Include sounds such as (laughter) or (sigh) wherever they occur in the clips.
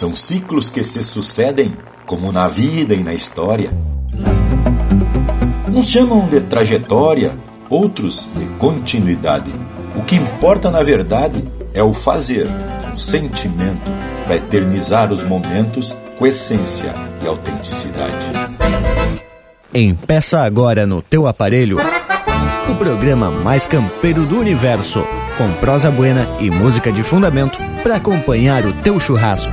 São ciclos que se sucedem, como na vida e na história. Uns chamam de trajetória, outros de continuidade. O que importa na verdade é o fazer, com sentimento, para eternizar os momentos com essência e autenticidade. Empeça agora no teu aparelho o programa mais campeiro do universo, com prosa buena e música de fundamento para acompanhar o teu churrasco.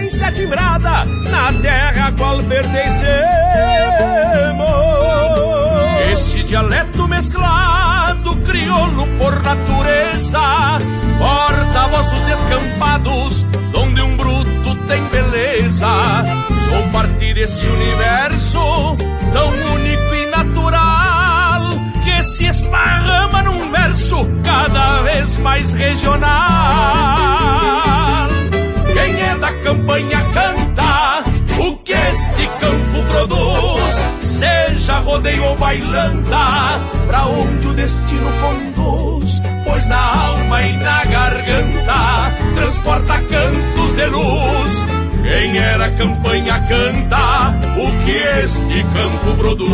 Procedência timbrada na terra a qual pertencemos. Esse dialeto mesclado, crioulo por natureza, porta-vozes descampados, donde um bruto tem beleza Sou parte desse universo tão único e natural que se esparrama num verso cada vez mais regional. Campanha canta o que este campo produz, seja rodeio ou bailanta, pra onde o destino conduz, pois na alma e na garganta transporta cantos de luz quem era campanha canta o que este campo produz.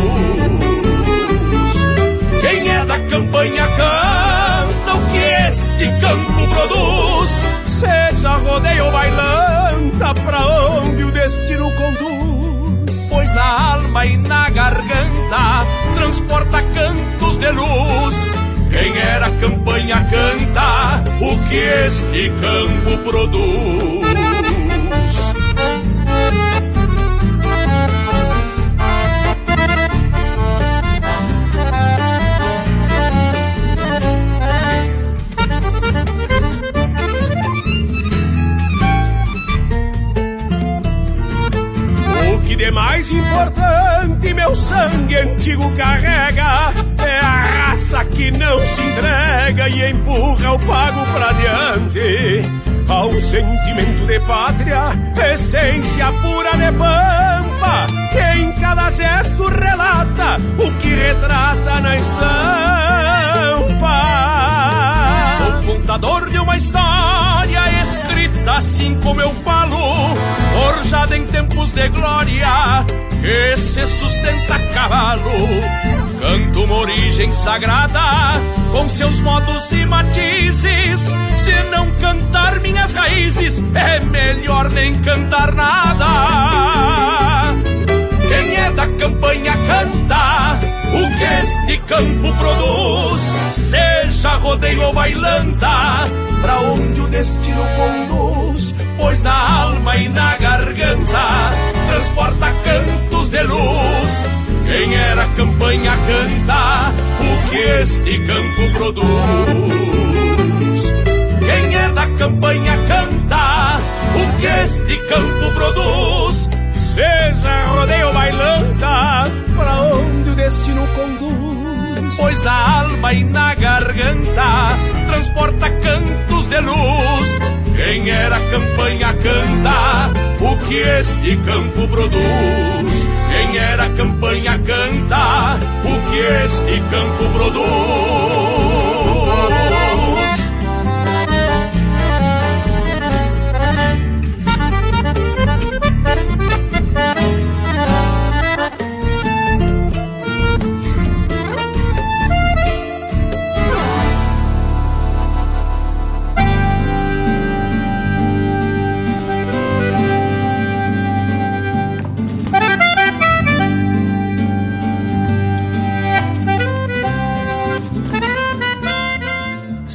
Quem é da campanha canta o que este campo produz. Seja rodeio ou bailanta, pra onde o destino conduz. Pois na alma e na garganta transporta cantos de luz. Quem era campanha canta o que este campo produz. Mais importante meu sangue antigo carrega é a raça que não se entrega e empurra o pago pra diante. Ao sentimento de pátria, essência pura de pampa, que em cada gesto relata o que retrata na estampa. Contador de uma história escrita assim como eu falo, forjada em tempos de glória, que se sustenta a cavalo. Canto uma origem sagrada, com seus modos e matizes. Se não cantar minhas raízes, é melhor nem cantar nada. É da campanha canta o que este campo produz, seja rodeio ou bailanta, pra onde o destino conduz, pois na alma e na garganta transporta cantos de luz. Quem era campanha canta o que este campo produz. Quem é da campanha canta o que este campo produz seja rodeio bailanta, pra onde o destino conduz. Pois na alma e na garganta transporta cantos de luz. Quem era campanha canta o que este campo produz. Quem era campanha canta o que este campo produz.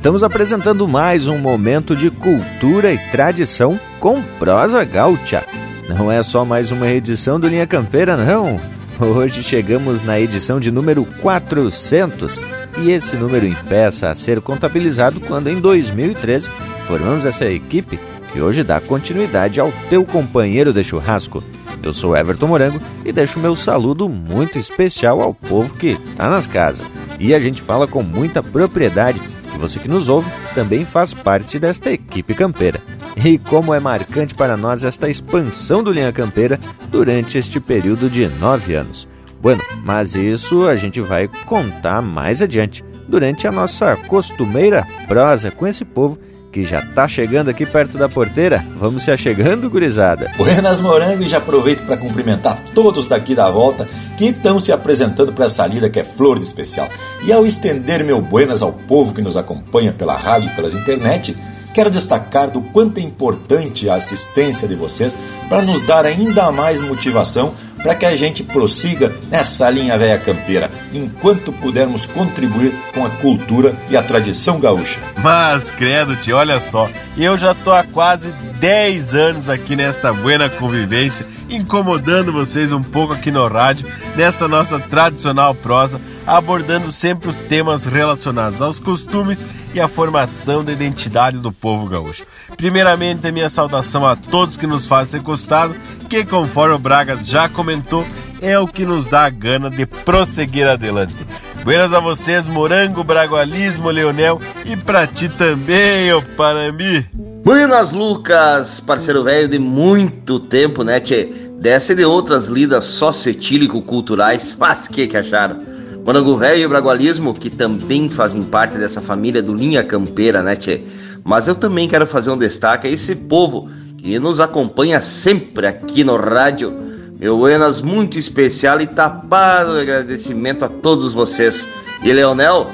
Estamos apresentando mais um momento de cultura e tradição com prosa gaúcha. Não é só mais uma edição do Linha Campeira, não. Hoje chegamos na edição de número 400 e esse número impeça a ser contabilizado quando em 2013 formamos essa equipe que hoje dá continuidade ao teu companheiro de churrasco. Eu sou Everton Morango e deixo meu saludo muito especial ao povo que está nas casas. E a gente fala com muita propriedade você que nos ouve também faz parte desta equipe campeira. E como é marcante para nós esta expansão do Linha Campeira durante este período de nove anos. Bueno, mas isso a gente vai contar mais adiante, durante a nossa costumeira prosa com esse povo que já tá chegando aqui perto da porteira. Vamos se achegando, gurizada. Buenas Morango e já aproveito para cumprimentar todos daqui da volta que estão se apresentando para essa lida que é flor de especial. E ao estender meu buenas ao povo que nos acompanha pela rádio e pelas internet, quero destacar do quanto é importante a assistência de vocês para nos dar ainda mais motivação para que a gente prossiga nessa linha velha campeira, enquanto pudermos contribuir com a cultura e a tradição gaúcha. Mas, credo, te olha só, eu já tô há quase 10 anos aqui nesta buena convivência, incomodando vocês um pouco aqui no rádio, nessa nossa tradicional prosa, abordando sempre os temas relacionados aos costumes e à formação da identidade do povo gaúcho. Primeiramente, a minha saudação a todos que nos fazem ser costado, que conforme o Bragas já comentou, é o que nos dá a gana de prosseguir adelante. Buenas a vocês, Morango, Bragualismo, Leonel e pra ti também, ô Parambi. Buenas, Lucas, parceiro velho de muito tempo, né, tchê? Dessa e de outras lidas socioetílico-culturais, mas que que acharam? Morango Velho e o Bragualismo, que também fazem parte dessa família do Linha Campeira, né, tchê? Mas eu também quero fazer um destaque a esse povo que nos acompanha sempre aqui no rádio. Meu buenas muito especial e tapado de agradecimento a todos vocês. E Leonel,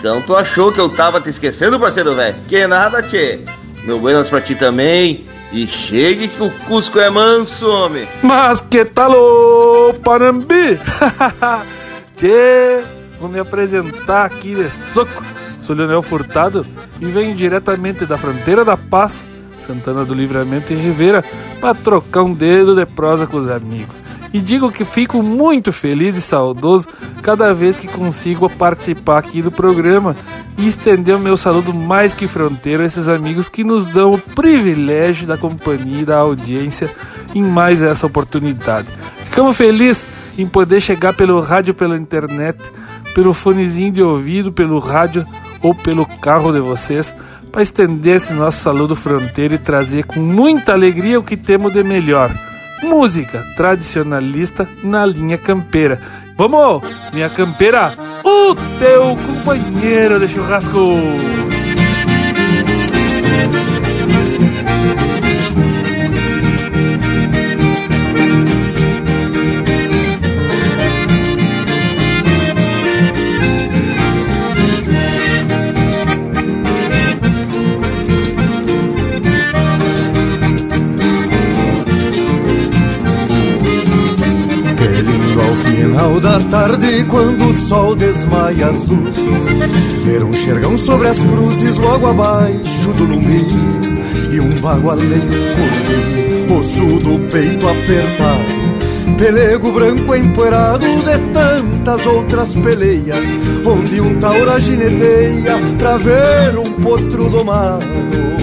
então tu achou que eu tava te esquecendo, parceiro velho? Que nada, tchê. Meu buenas pra ti também. E chegue que o Cusco é manso, homem. Mas que tal o Panambi? (laughs) Tchê, vou me apresentar aqui de soco. Sou Leonel Furtado e venho diretamente da fronteira da paz, Santana do Livramento e Rivera, para trocar um dedo de prosa com os amigos. E digo que fico muito feliz e saudoso cada vez que consigo participar aqui do programa e estender o meu saludo mais que fronteiro a esses amigos que nos dão o privilégio da companhia e da audiência em mais essa oportunidade. Ficamos felizes em poder chegar pelo rádio, pela internet, pelo fonezinho de ouvido, pelo rádio ou pelo carro de vocês, para estender esse nosso saludo fronteiro e trazer com muita alegria o que temos de melhor. Música tradicionalista na linha campeira. Vamos, minha campeira, o teu companheiro de churrasco! Tarde, quando o sol desmaia as luzes, ver um xergão sobre as cruzes logo abaixo do lume e um bagualeiro correr, osso do peito apertado, pelego branco empoeirado de tantas outras peleias, onde um taura gineteia pra ver um potro domado.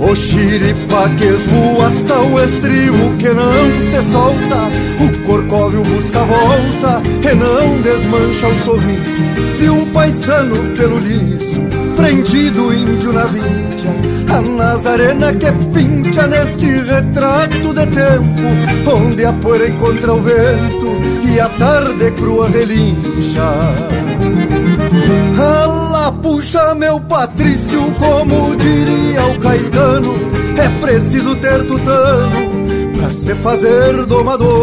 O xiripa que esvoaça o estribo que não se solta. O corcóvio busca a volta e não desmancha o sorriso De um paisano pelo liso, prendido índio na vincha A Nazarena que neste retrato de tempo Onde a poeira encontra o vento e a tarde crua relincha Alá puxa meu Patrício, como diria o Caetano, é preciso ter tutano pra se fazer domador.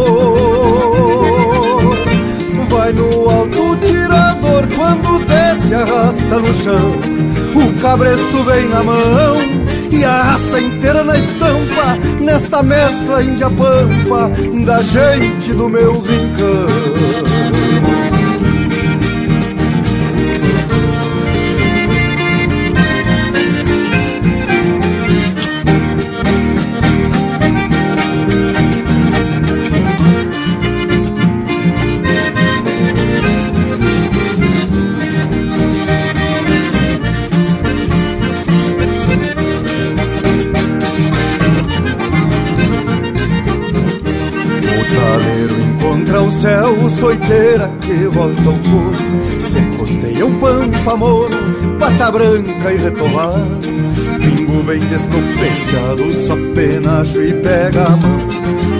Vai no alto tirador quando desce arrasta no chão, o cabresto vem na mão e a raça inteira na estampa, nesta mescla índia pampa da gente do meu rincão. Branca e retovado. Pingo bem descompechado, só penacho e pega a mão.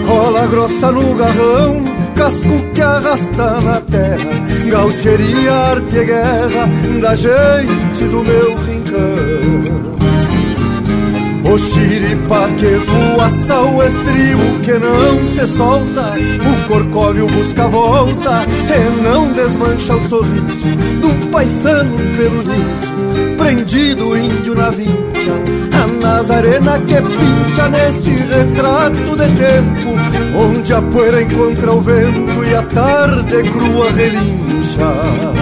Cola grossa no garrão, casco que arrasta na terra. Gaucheria, arte e guerra da gente do meu rincão. O xiripa que voaça o estribo que não se solta. O corcóvio busca volta e não desmancha o sorriso um paisano pelo liso, prendido índio na vincha A Nazarena que pincha neste retrato de tempo Onde a poeira encontra o vento e a tarde crua relincha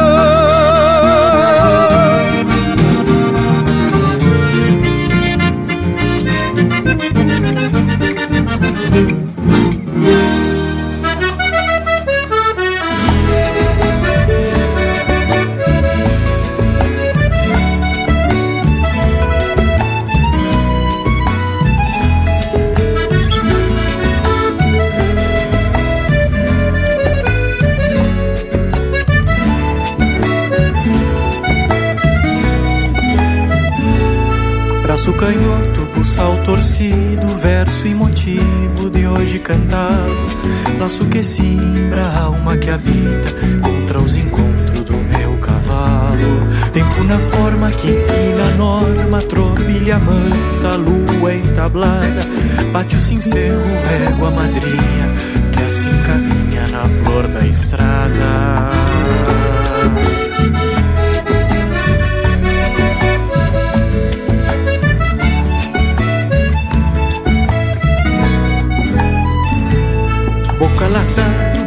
Canhoto, pulsal torcido, verso e motivo de hoje cantado. Laço que simbra a alma que habita contra os encontros do meu cavalo. Tempo na forma que ensina a norma, tropilha mansa, lua entablada. Bate o sincero, régua madrinha, que assim caminha na flor da estrada.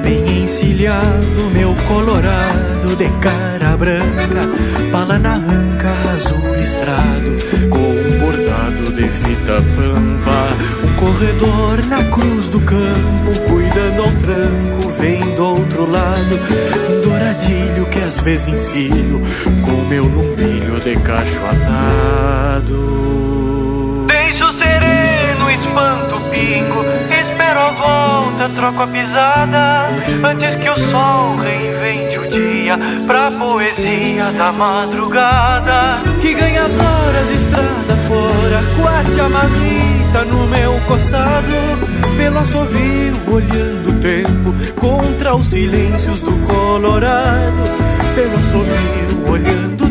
Bem encilhado, meu colorado de cara branca, pala na anca, azul listrado, com um bordado de fita pampa, um corredor na cruz do campo, cuidando ao tranco, vem do outro lado, um douradilho que às vezes encilho, com meu lumbilho de cacho atado. Troco a pisada Antes que o sol reinvente o dia Pra poesia da madrugada. Que ganha as horas estrada fora Quate a marmita no meu costado. Pelo assovio olhando o tempo Contra os silêncios do Colorado. Pelo assovio olhando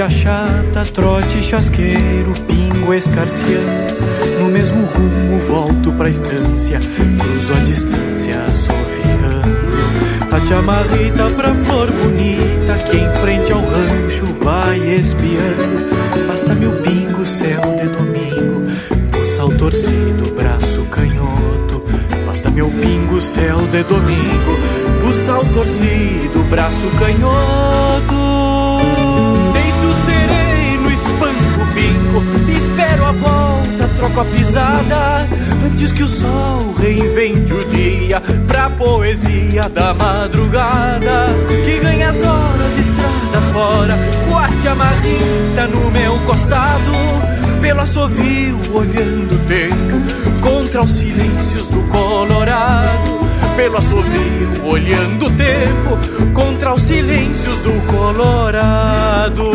a rédea chata, trote chasqueiro, pingo escarciando. No mesmo rumo volto pra estância, cruzo a distância assoviando. A chamarrita pra flor bonita, que em frente ao rancho vai espiando. Basta meu pingo, céu de domingo, buçal torcido, braço canhoto. Basta meu pingo, céu de domingo, buçal torcido, braço canhoto. Espero a volta, troco a pisada Antes que o sol reinvente o dia Pra poesia da madrugada Que ganha as horas estrada fora, coate amarrita no meu costado, pelo assovio olhando o tempo, contra os silêncios do Colorado. Pelo assovio olhando o tempo, contra os silêncios do Colorado.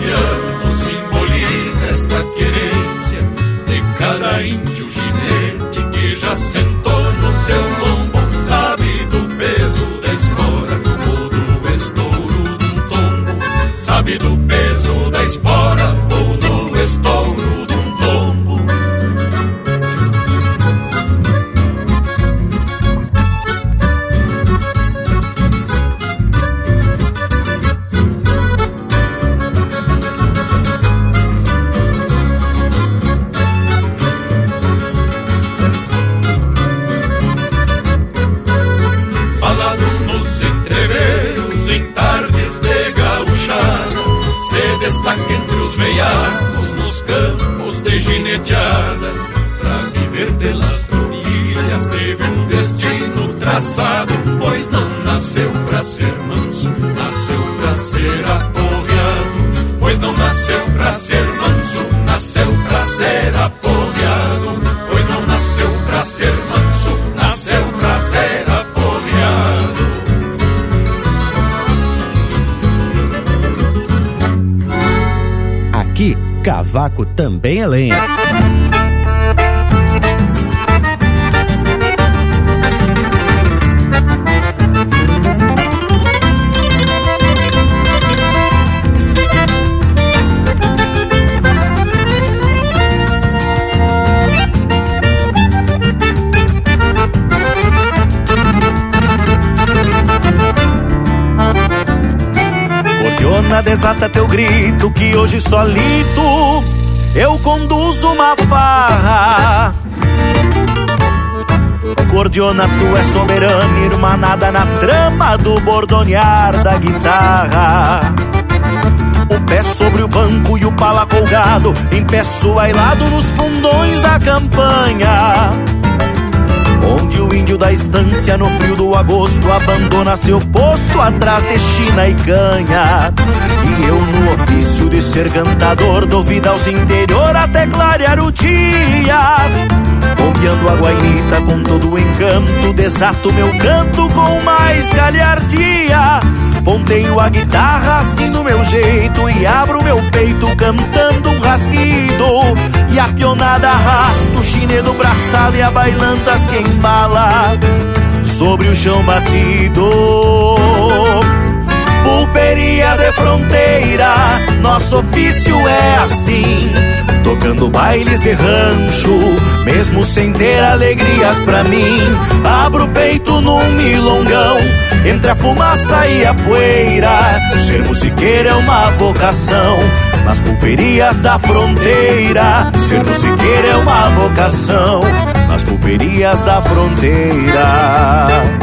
colombiano simboliza esta querência de cada índio ginete que já sentou. Cavaco também é lenha. desata teu grito que hoje solito eu conduzo uma farra. Cordiona, tu é soberana, irmanada na trama do bordonear da guitarra. O pé sobre o banco e o pala colgado, em pé suailado nos fundões da campanha. Onde o índio da estância no frio do agosto abandona seu posto atrás de China e canha. E eu no ofício de ser cantador dou vida aos interior até clarear o dia. Bombeando a guainita com todo o encanto, desato meu canto com mais galhardia. Ponteio a guitarra assim no meu jeito e abro meu peito cantando um rasguido. E a pionada arrasta o chinedo braçado e a bailanta se embala. sobre o chão batido. Pulperia de fronteira, nosso ofício é assim. Tocando bailes de rancho, mesmo sem ter alegrias pra mim. Abro o peito num milongão, entre a fumaça e a poeira. Ser musiqueiro é uma vocação, nas pulperias da fronteira. Ser musiqueiro é uma vocação, nas pulperias da fronteira.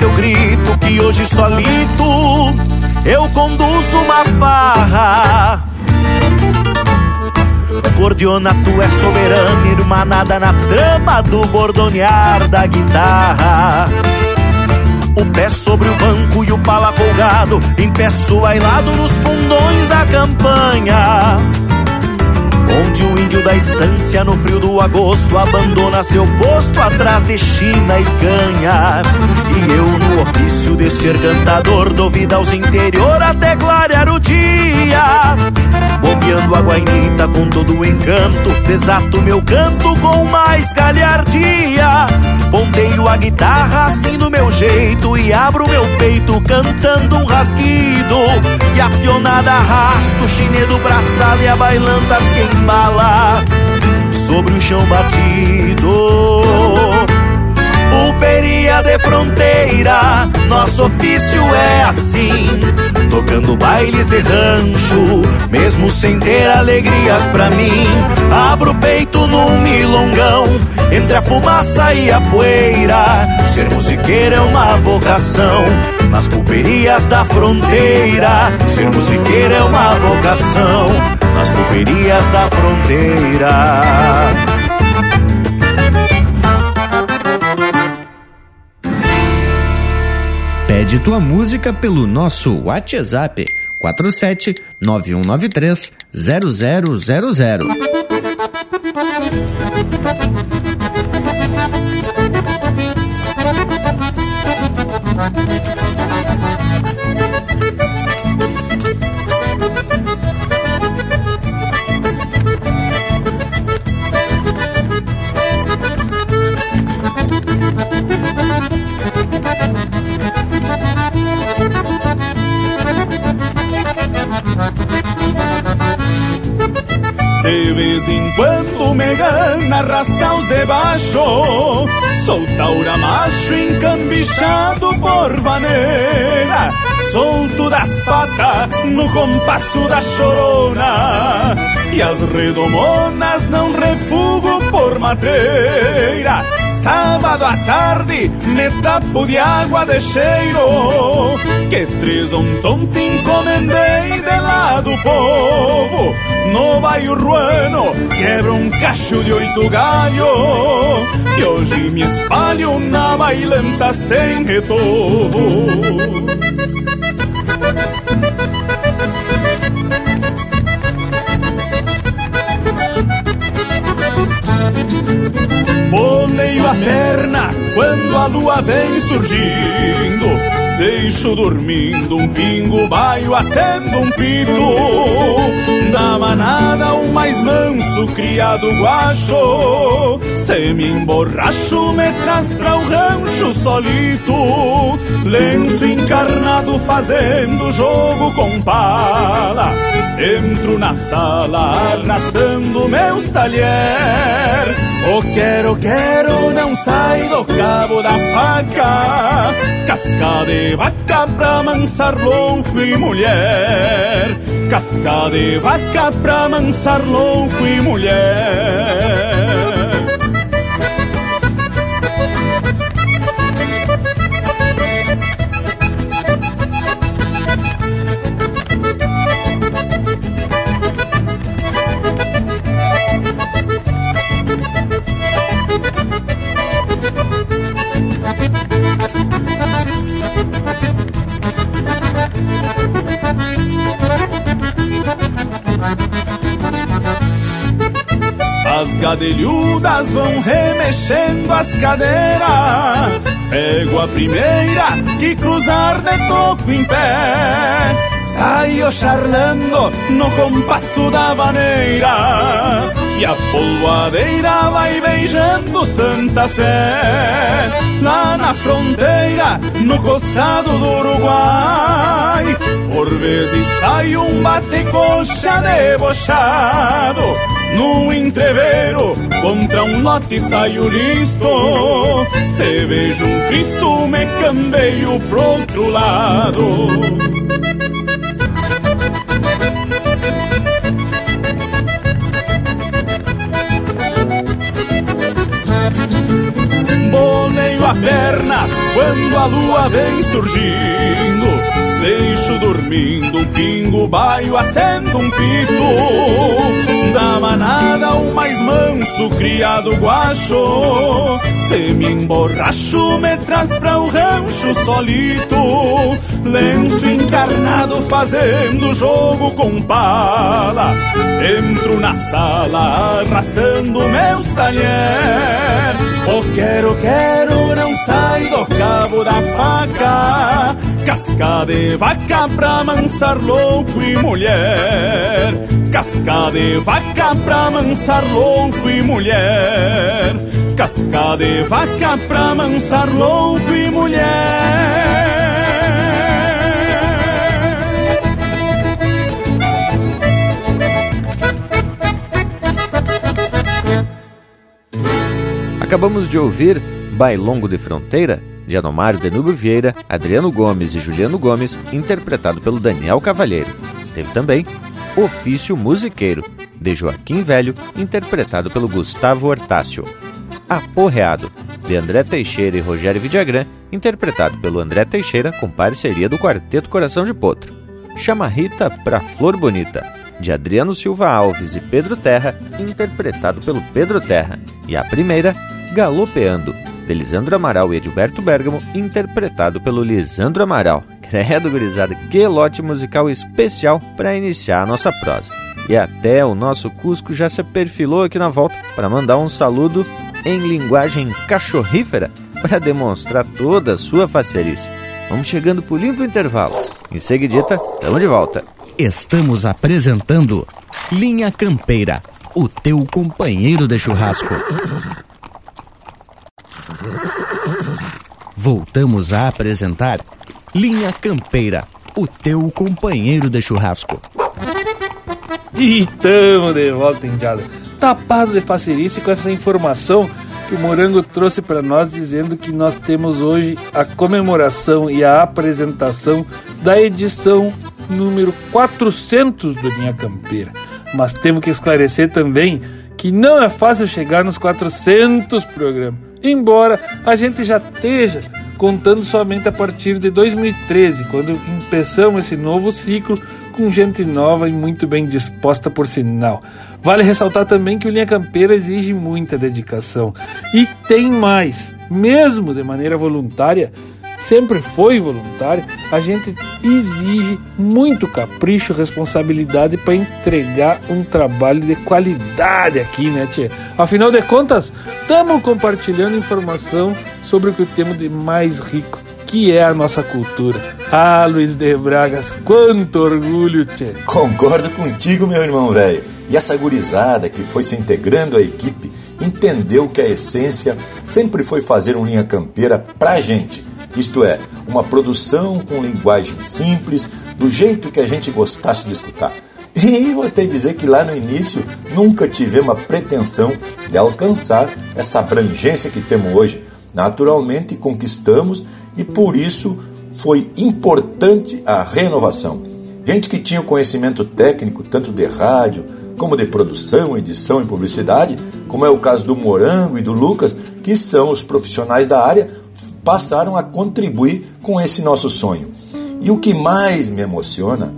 Teu grito que hoje solito eu conduzo uma farra. Gordiona, tu é soberana, irmanada na trama do bordonear da guitarra. O pé sobre o banco e o pala colgado, em pé suailado nos fundões da campanha. Onde o índio da estância no frio do agosto abandona seu posto atrás de China e canha. E eu no ofício de ser cantador dou vida aos interior até clarear o dia. Bombeando a guainita com todo o encanto, desato meu canto com mais galhardia. Ponteio a guitarra assim do meu jeito e abro meu peito cantando um rasguido. E a pionada arrasta o chinedo braçado e a bailanta se embala sobre o chão batido. Pulperia de fronteira, nosso ofício é assim. Tocando bailes de rancho, mesmo sem ter alegrias pra mim. Abro o peito num milongão, entre a fumaça e a poeira. Ser musiqueiro é uma vocação, nas pulperias da fronteira. Ser musiqueiro é uma vocação, nas pulperias da fronteira. Pede tua música pelo nosso WhatsApp 47 9193 0000. De vez em quando me gana rascar os de baixo. Sou taura macho encambichado por vaneira Solto das patas no compasso da chorona. E as redomonas não refugo por madeira Sábado à tarde me tapo de água de cheiro Que três um tonto encomendei de lá do povo. No bairro ruano quebra um cacho de oito galho Que hoje me espalho na bailanta sem retorno Boleio a perna quando a lua vem surgindo Deixo dormindo um pingo, baio acendo um pito. Da manada o mais manso, criado guacho. Se me emborracho, me traz pra o rancho solito. Lenço encarnado fazendo jogo com pala. Entro na sala arrastando meus talher. O quero, quero não sai do cabo da faca. Casca de vaca pra mansar louco e mulher. Casca de vaca pra mansar louco e mulher As gadelhudas vão remexendo as cadeiras. Pego a primeira que cruzar de toco em pé. Saio charlando no compasso da maneira. E a polvoadeira vai beijando Santa Fé Lá na fronteira, no costado do Uruguai Por vezes sai um bate-coxa debochado no entreveiro, contra um lote saio listo. Se vejo um Cristo, me cambeio pro outro lado. Boneio a perna quando a lua vem surgindo Deixo dormindo um pingo baio, acendo um pito. Da manada o mais manso, criado guacho. Se me emborracho, me traz pra o rancho solito. Lenço encarnado fazendo jogo com pala Entro na sala arrastando meus talher. O quero, quero não sai do cabo da faca Casca de vaca pra mansar louco e mulher. Casca de vaca pra mansar louco e mulher. Casca de vaca pra mansar louco e mulher. Acabamos de ouvir Bailongo de Fronteira, de Anomário Denúbio Vieira, Adriano Gomes e Juliano Gomes, interpretado pelo Daniel Cavalheiro. Teve também Ofício Musiqueiro, de Joaquim Velho, interpretado pelo Gustavo Hortácio. Aporreado, de André Teixeira e Rogério Vidagrã, interpretado pelo André Teixeira com parceria do Quarteto Coração de Potro. Chamarrita pra Flor Bonita, de Adriano Silva Alves e Pedro Terra, interpretado pelo Pedro Terra. E a primeira, Galopeando, de Lisandro Amaral e Edilberto Bergamo, interpretado pelo Lisandro Amaral. (laughs) Credo, gurizada, que lote musical especial para iniciar a nossa prosa. E até o nosso Cusco já se perfilou aqui na volta para mandar um saludo em linguagem cachorrífera para demonstrar toda a sua facerice. Vamos chegando por limpo intervalo. Em seguidita, estamos de volta. Estamos apresentando Linha Campeira, o teu companheiro de churrasco. Voltamos a apresentar Linha Campeira, o teu companheiro de churrasco. E tamo de volta, Indiada. Tapado de facerice com essa informação que o Morango trouxe para nós, dizendo que nós temos hoje a comemoração e a apresentação da edição número 400 do Linha Campeira. Mas temos que esclarecer também que não é fácil chegar nos 400 programas embora a gente já esteja contando somente a partir de 2013, quando começamos esse novo ciclo com gente nova e muito bem disposta por sinal. Vale ressaltar também que o Linha Campeira exige muita dedicação. E tem mais, mesmo de maneira voluntária, sempre foi voluntário, a gente exige muito capricho, responsabilidade para entregar um trabalho de qualidade aqui, né, Tia? Afinal de contas, estamos compartilhando informação sobre o que temos de mais rico, que é a nossa cultura. Ah, Luiz de Bragas, quanto orgulho, Tchê! Concordo contigo, meu irmão velho. E essa gurizada que foi se integrando à equipe entendeu que a essência sempre foi fazer um linha campeira pra gente isto é, uma produção com linguagem simples, do jeito que a gente gostasse de escutar. E vou até dizer que lá no início nunca tivemos a pretensão de alcançar essa abrangência que temos hoje. Naturalmente conquistamos e por isso foi importante a renovação. Gente que tinha o conhecimento técnico tanto de rádio como de produção, edição e publicidade, como é o caso do Morango e do Lucas, que são os profissionais da área, passaram a contribuir com esse nosso sonho. E o que mais me emociona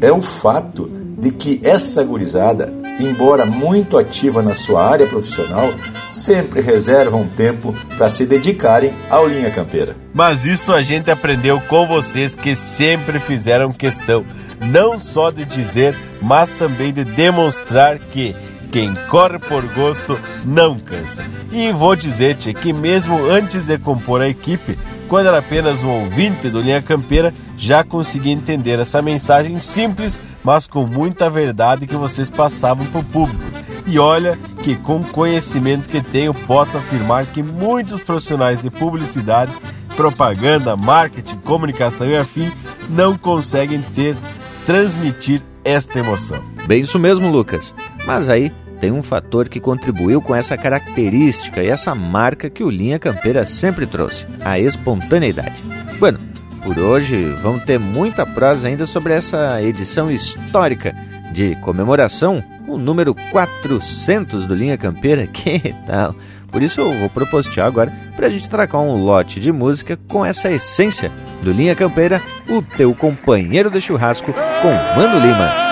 é o fato de que essa gurizada, embora muito ativa na sua área profissional, sempre reserva um tempo para se dedicarem ao Linha Campeira. Mas isso a gente aprendeu com vocês que sempre fizeram questão não só de dizer, mas também de demonstrar que quem corre por gosto não cansa. E vou dizer, te que mesmo antes de compor a equipe, quando era apenas um ouvinte do Linha Campeira, já consegui entender essa mensagem simples, mas com muita verdade que vocês passavam para o público. E olha que com o conhecimento que tenho, posso afirmar que muitos profissionais de publicidade, propaganda, marketing, comunicação e afim não conseguem ter, transmitir esta emoção. Bem isso mesmo, Lucas. Mas aí tem um fator que contribuiu com essa característica e essa marca que o Linha Campeira sempre trouxe: a espontaneidade. Bueno, por hoje vamos ter muita prosa ainda sobre essa edição histórica de comemoração, o número 400 do Linha Campeira. (laughs) Que tal? Por isso eu vou propostear agora para a gente tracar um lote de música com essa essência do Linha Campeira, o teu companheiro de churrasco com Mano Lima.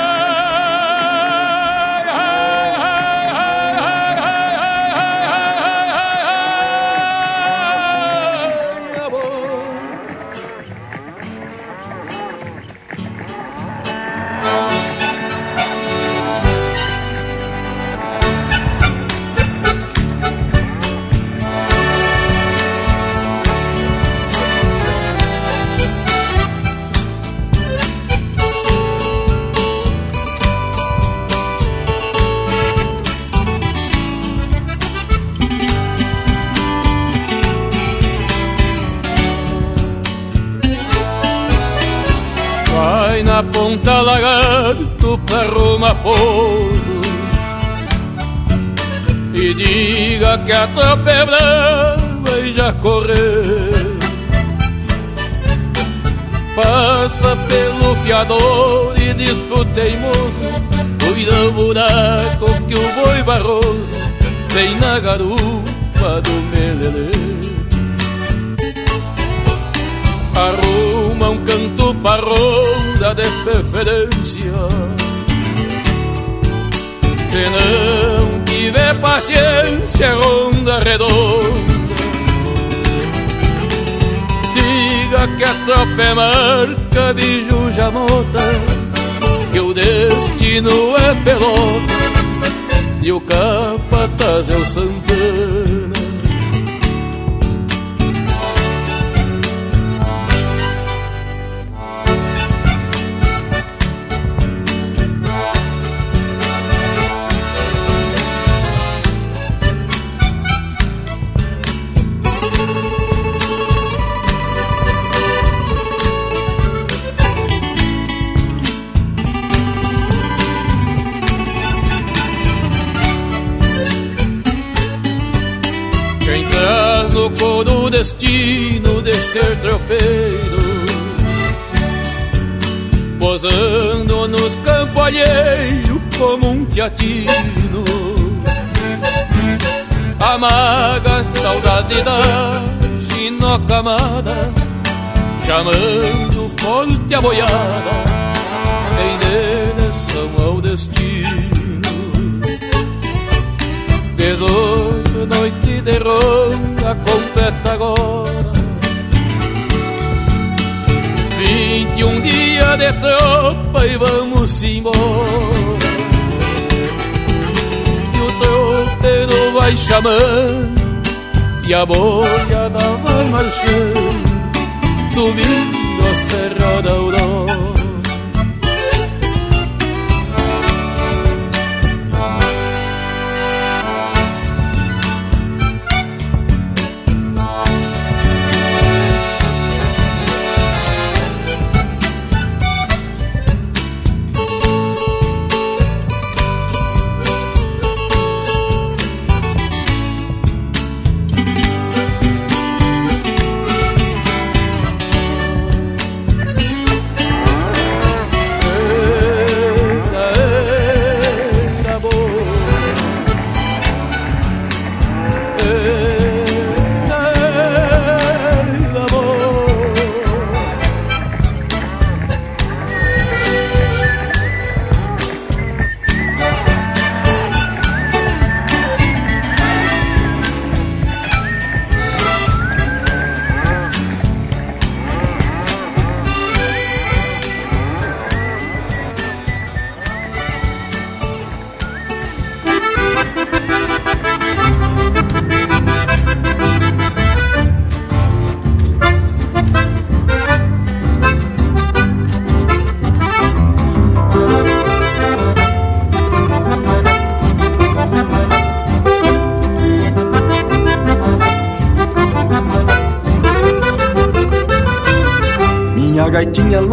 Raposo E diga que a tropa é brava e já correu Passa pelo fiador e diz pro teimoso Cuida o buraco que o boi barroso Vem na garupa do melelê Arruma um canto pra ronda de preferência se não tiver paciência, ronda redonda. Diga que a tropa é marca de jamota, que o destino é pelota e o capataz é o Santana. Destino de ser tropeiro. Posando nos campos alheios como um teatino. Amaga saudade da ginocamada Chamando forte a boiada Em direção ao destino. Dezoito noite de ronda completa agora um dia de tropa e vamos embora. E o tropeiro vai chamando E a boiada vai marchando Subindo a Serra da Aurora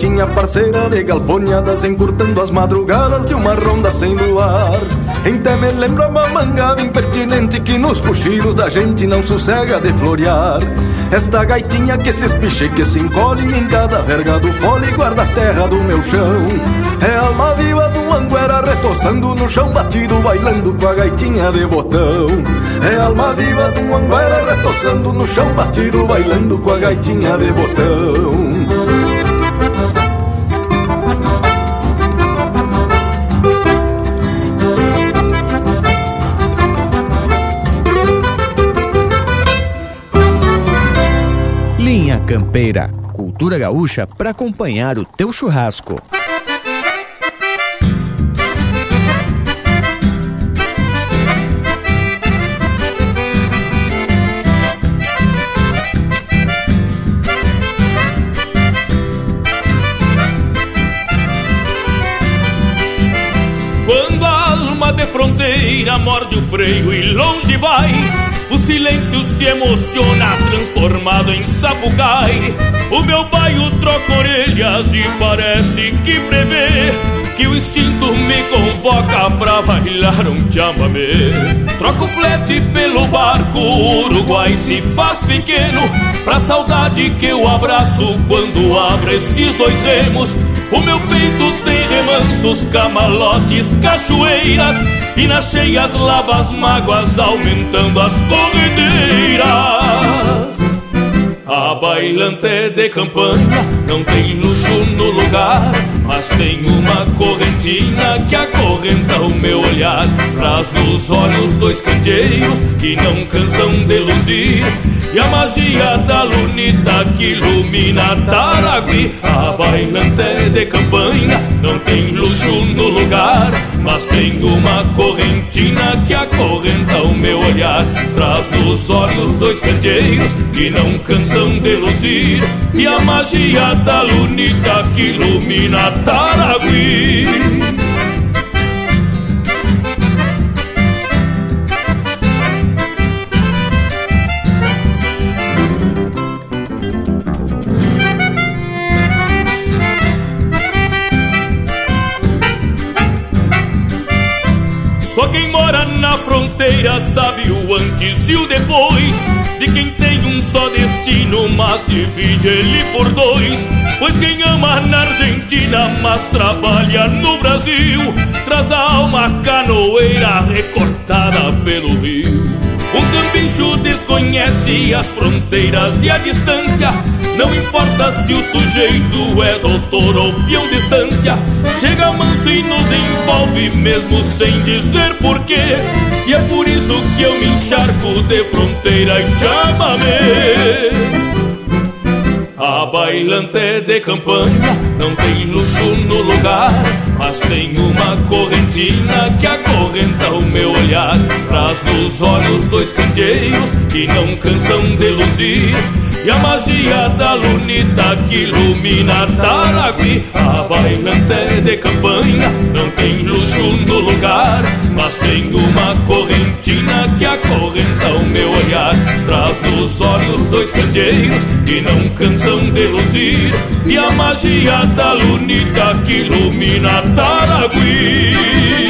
gaitinha parceira de galponhadas encurtando as madrugadas de uma ronda sem luar. Então me lembra uma mangava impertinente que nos cochilos da gente não sossega de florear. Esta gaitinha que se espicha e que se encolhe em cada verga do fole guarda a terra do meu chão. É alma viva do anguera retoçando no chão batido, bailando com a gaitinha de botão. É alma viva do anguera retoçando no chão batido, bailando com a gaitinha de botão. Cultura gaúcha para acompanhar o teu churrasco. Quando a alma de fronteira morde o freio e longe vai o silêncio se emociona, transformado em sapucai. O meu baio troca orelhas e parece que prevê que o instinto me convoca pra bailar um chamamé. Troco flete pelo barco, o Uruguai se faz pequeno. Pra saudade que eu abraço quando abro esses dois remos. O meu peito tem remansos, camalotes, cachoeiras E nas cheias lava as mágoas, aumentando as corredeiras A bailante de campana não tem luxo no lugar Mas tem uma correntina que acorrenta o meu olhar. Traz nos olhos dois candeeiros que não cansam de luzir e a magia da lunita que ilumina Taragui A bailante de campanha não tem luxo no lugar Mas tem uma correntina que acorrenta o meu olhar. Traz nos olhos dois candeeiros que não cansam de luzir. E a magia da lunita que ilumina Taragui fronteira sabe o antes e o depois de quem tem um só destino, mas divide ele por dois. Pois quem ama na Argentina, mas trabalha no Brasil, traz a alma canoeira recortada pelo rio. Um cambicho desconhece as fronteiras e a distância. Não importa se o sujeito é doutor ou peão distância. Chega manso e nos envolve mesmo sem dizer porquê. E é por isso que eu me encharco de fronteira e chamame. A bailante de campanha não tem luxo no lugar, mas tem uma correntina que acorrenta o meu olhar. Traz nos olhos dois candeeiros que não cansam de luzir. E a magia da lunita que ilumina Taragui A bailante de campanha não tem luxo no lugar Mas tem uma correntina que acorrenta o meu olhar. Traz nos olhos dois candeeiros que não cansam de luzir. E a magia da lunita que ilumina Taragui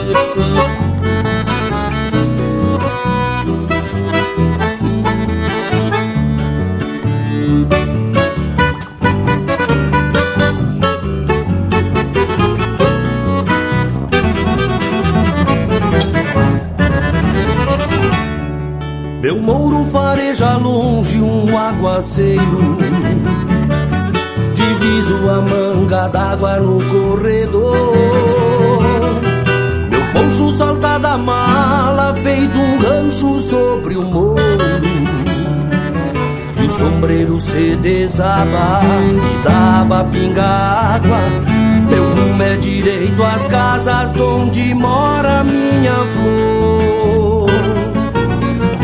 Diviso a manga d'água no corredor. Meu poncho salta da mala Feito um rancho sobre o morro. E o sombreiro se desaba E daba pinga água. Meu rumo é direito às casas Onde mora minha flor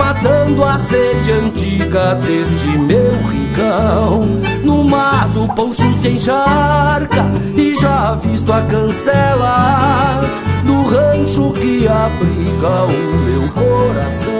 matando a sede antiga deste meu rincão. No mas o poncho se encharca e já visto a cancela do rancho que abriga o meu coração.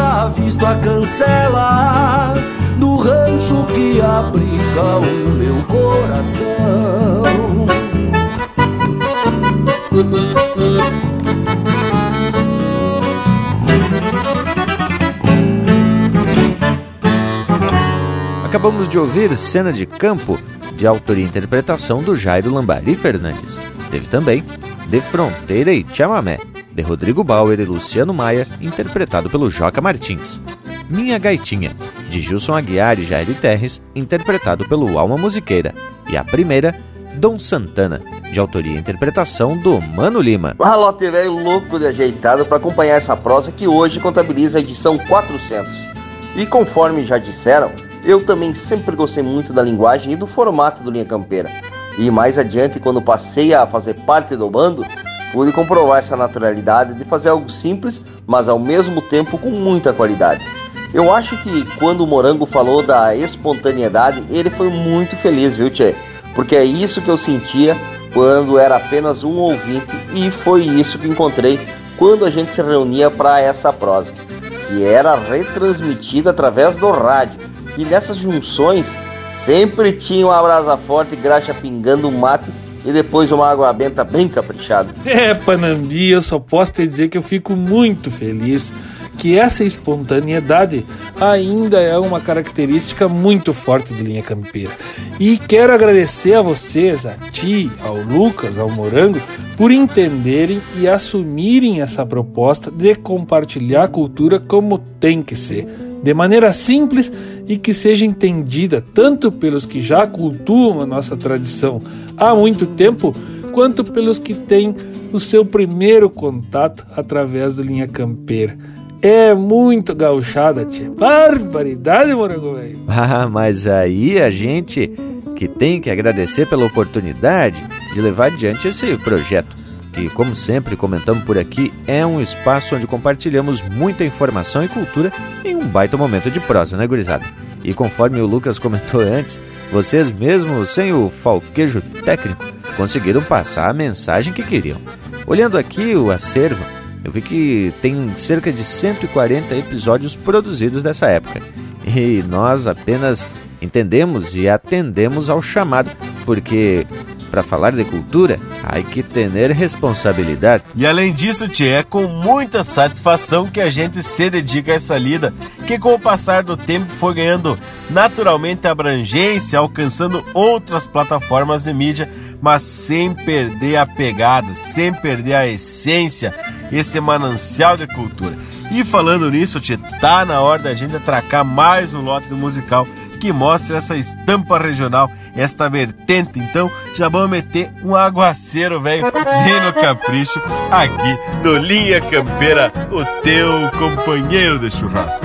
já visto a cancela do rancho que abriga o meu coração. Acabamos de ouvir Cena de Campo, de autoria e interpretação do Jairo Lambari Fernandes. Teve também De Fronteira e Chamamé, de Rodrigo Bauer e Luciano Maia, interpretado pelo Joca Martins. Minha Gaitinha, de Gilson Aguiar e Jair Terres, interpretado pelo Alma Musiqueira. E a primeira, Dom Santana, de autoria e interpretação do Mano Lima. Ralote velho louco de ajeitado para acompanhar essa prosa que hoje contabiliza a edição 400. E conforme já disseram, eu também sempre gostei muito da linguagem e do formato do Linha Campeira. E mais adiante, quando passei a fazer parte do bando, pude comprovar essa naturalidade de fazer algo simples, mas ao mesmo tempo com muita qualidade. Eu acho que quando o Morango falou da espontaneidade, ele foi muito feliz, viu, Tchê? Porque é isso que eu sentia quando era apenas um ouvinte e foi isso que encontrei quando a gente se reunia para essa prosa, que era retransmitida através do rádio e nessas junções sempre tinha uma brasa forte, graxa pingando um mate e depois uma água benta bem caprichada. É, Panambi, eu só posso te dizer que eu fico muito feliz que essa espontaneidade ainda é uma característica muito forte do Linha Campeira. E quero agradecer a vocês, a ti, ao Lucas, ao Morango, por entenderem e assumirem essa proposta de compartilhar a cultura como tem que ser de maneira simples e que seja entendida tanto pelos que já cultuam a nossa tradição há muito tempo, quanto pelos que têm o seu primeiro contato através do Linha Campeira. É muito gauchada, tia. Barbaridade, morango velho. (laughs) Ah, mas aí a gente que tem que agradecer pela oportunidade de levar adiante esse projeto que, como sempre comentamos por aqui, é um espaço onde compartilhamos muita informação e cultura em um baita momento de prosa, né, gurizada? E conforme o Lucas comentou (laughs) antes, vocês mesmo sem o falquejo técnico conseguiram passar a mensagem que queriam. Olhando aqui o acervo, eu vi que tem cerca de 140 episódios produzidos dessa época. E nós apenas entendemos e atendemos ao chamado, porque para falar de cultura, há que ter responsabilidade. E além disso, Tchê, é com muita satisfação que a gente se dedica a essa lida, que com o passar do tempo foi ganhando naturalmente abrangência, alcançando outras plataformas de mídia, mas sem perder a pegada, sem perder a essência, esse manancial de cultura. E falando nisso, Tchê, tá na hora da gente atracar mais um lote do musical que mostra essa estampa regional, esta vertente. Então, já vamos meter um aguaceiro, velho, bem no capricho, aqui no Linha Campeira, o teu companheiro de churrasco.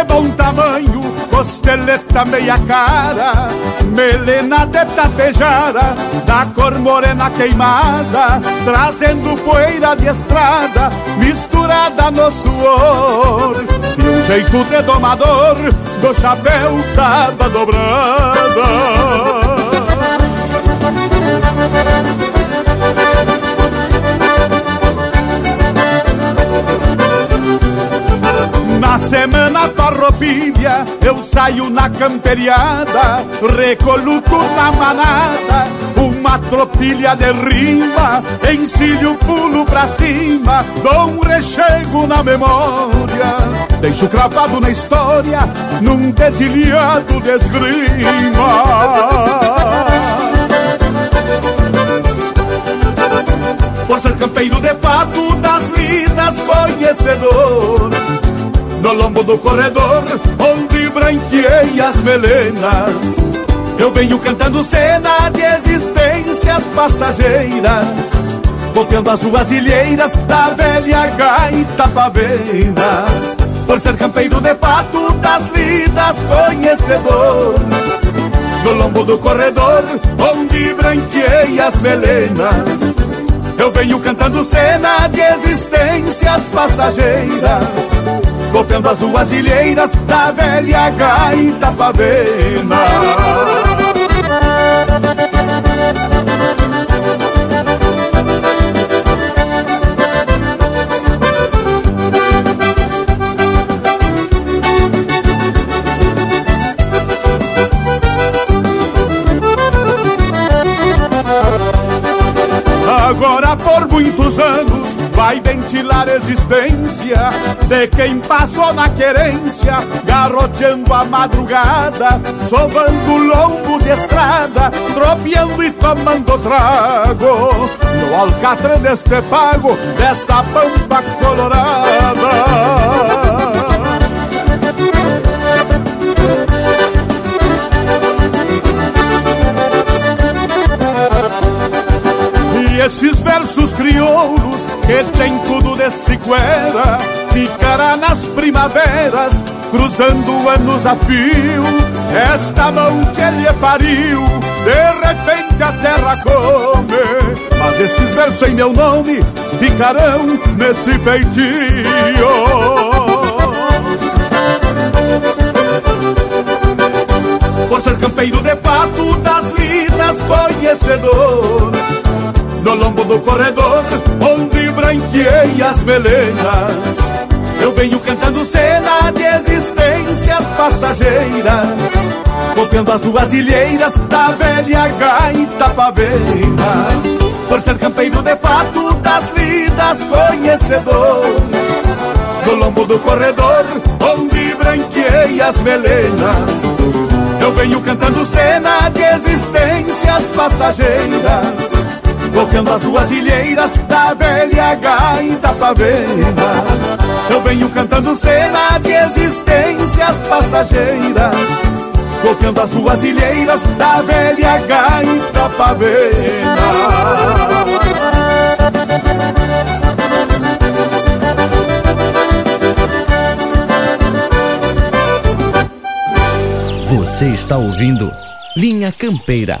De bom tamanho, costeleta meia cara, melena de tapejara, da cor morena queimada, trazendo poeira de estrada, misturada no suor, e um jeito de domador, do chapéu tava dobrada. Semana farroupilha eu saio na camperiada, recoluto na manada, uma tropilha de rima, encilho pulo pra cima, dou um rechego na memória, deixo cravado na história, num dedilhado de esgrima. Por ser campeiro de fato das lidas conhecedor no lombo do corredor, onde branqueei as melenas. Eu venho cantando cena de existências passageiras, golpeando as duas ilheiras da velha gaita pavena. Por ser campeiro de fato das lidas conhecedor, no lombo do corredor, onde branqueei as melenas. Eu venho cantando cena de existências passageiras golpeando as duas ilheiras da velha gaita pavena. Agora por muitos anos vai ventilar a existência de quem passou na querência, garroteando a madrugada, sovando lombo de estrada, tropeando e tomando trago, no alcatre deste pago, desta pampa colorada. Esses versos crioulos que tem tudo desse cuera Ficará nas primaveras, cruzando anos a fio Esta mão que ele pariu, de repente a terra come. Mas esses versos em meu nome ficarão nesse feitio. Por ser campeiro de fato das lidas conhecedor No lombo do corredor, branqueei as melenas. Eu venho cantando cena de existências passageiras Copiando as duas ilheiras da velha gaita paveira. Por ser campeiro de fato das lidas conhecedor No lombo do corredor, onde branqueei as melenas. Eu venho cantando cena de existências passageiras Tocando as duas ilheiras da velha gaita paveira Eu venho cantando cena de existências passageiras. Tocando as duas ilheiras da velha gaita paveira Você está ouvindo Linha Campeira,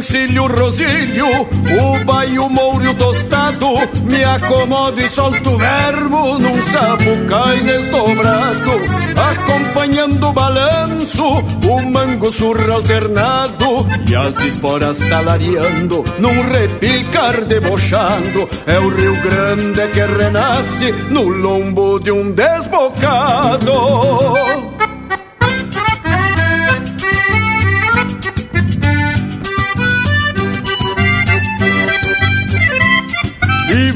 encilho o rosilho, o baio mouro tostado, me acomodo e solto o verbo num sapucai desdobrado, acompanhando o balanço, o mango surra alternado e as esporas talareando num repicar debochando. É o Rio Grande que renasce no lombo de um desbocado.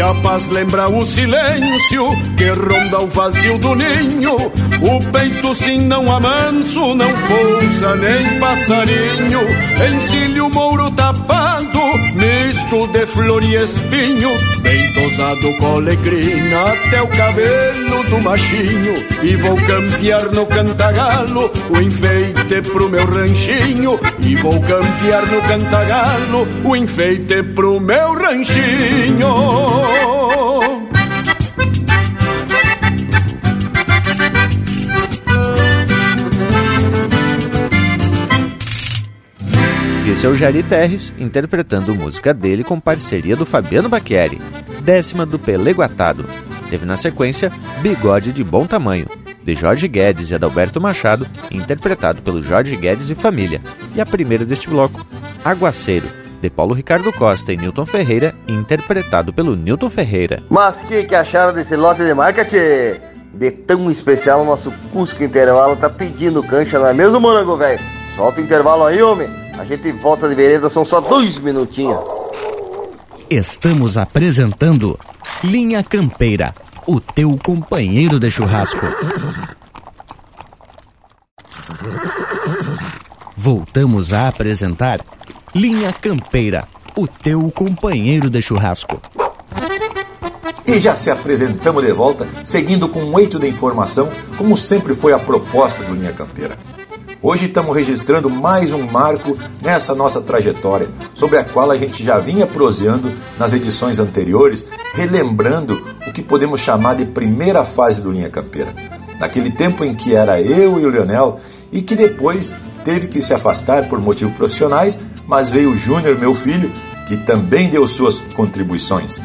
E a paz lembra o silêncio que ronda o vazio do ninho. O peito sim não amanso, não pousa nem passarinho. Encilho mouro tapado, misto de flor e espinho. Bem tosado com alegrina até o cabelo do machinho. E vou campear no cantagalo o enfeite pro meu ranchinho. E vou campear no cantagalo o enfeite pro meu ranchinho. Esse é o Jari Terres interpretando música dele com parceria do Fabiano Bacchieri, décima do Pelego Atado. Teve na sequência Bigode de Bom Tamanho, de Jorge Guedes e Adalberto Machado, interpretado pelo Jorge Guedes e Família. E a primeira deste bloco, Aguaceiro, de Paulo Ricardo Costa e Newton Ferreira, interpretado pelo Newton Ferreira. Mas que que acharam desse lote de marca? De tão especial, o nosso Cusco Intervalo tá pedindo cancha, não é mesmo, morango, velho? Solta o intervalo aí, homem. A gente volta de vereda, são só dois minutinhos. Estamos apresentando Linha Campeira, o teu companheiro de churrasco. Voltamos a apresentar Linha Campeira, o teu companheiro de churrasco. E já se apresentamos de volta, seguindo com um eito de informação, como sempre foi a proposta do Linha Campeira. Hoje estamos registrando mais um marco nessa nossa trajetória, sobre a qual a gente já vinha proseando nas edições anteriores, relembrando o que podemos chamar de primeira fase do Linha Campeira. Naquele tempo em que era eu e o Leonel, e que depois teve que se afastar por motivos profissionais, mas veio o Júnior, meu filho, que também deu suas contribuições.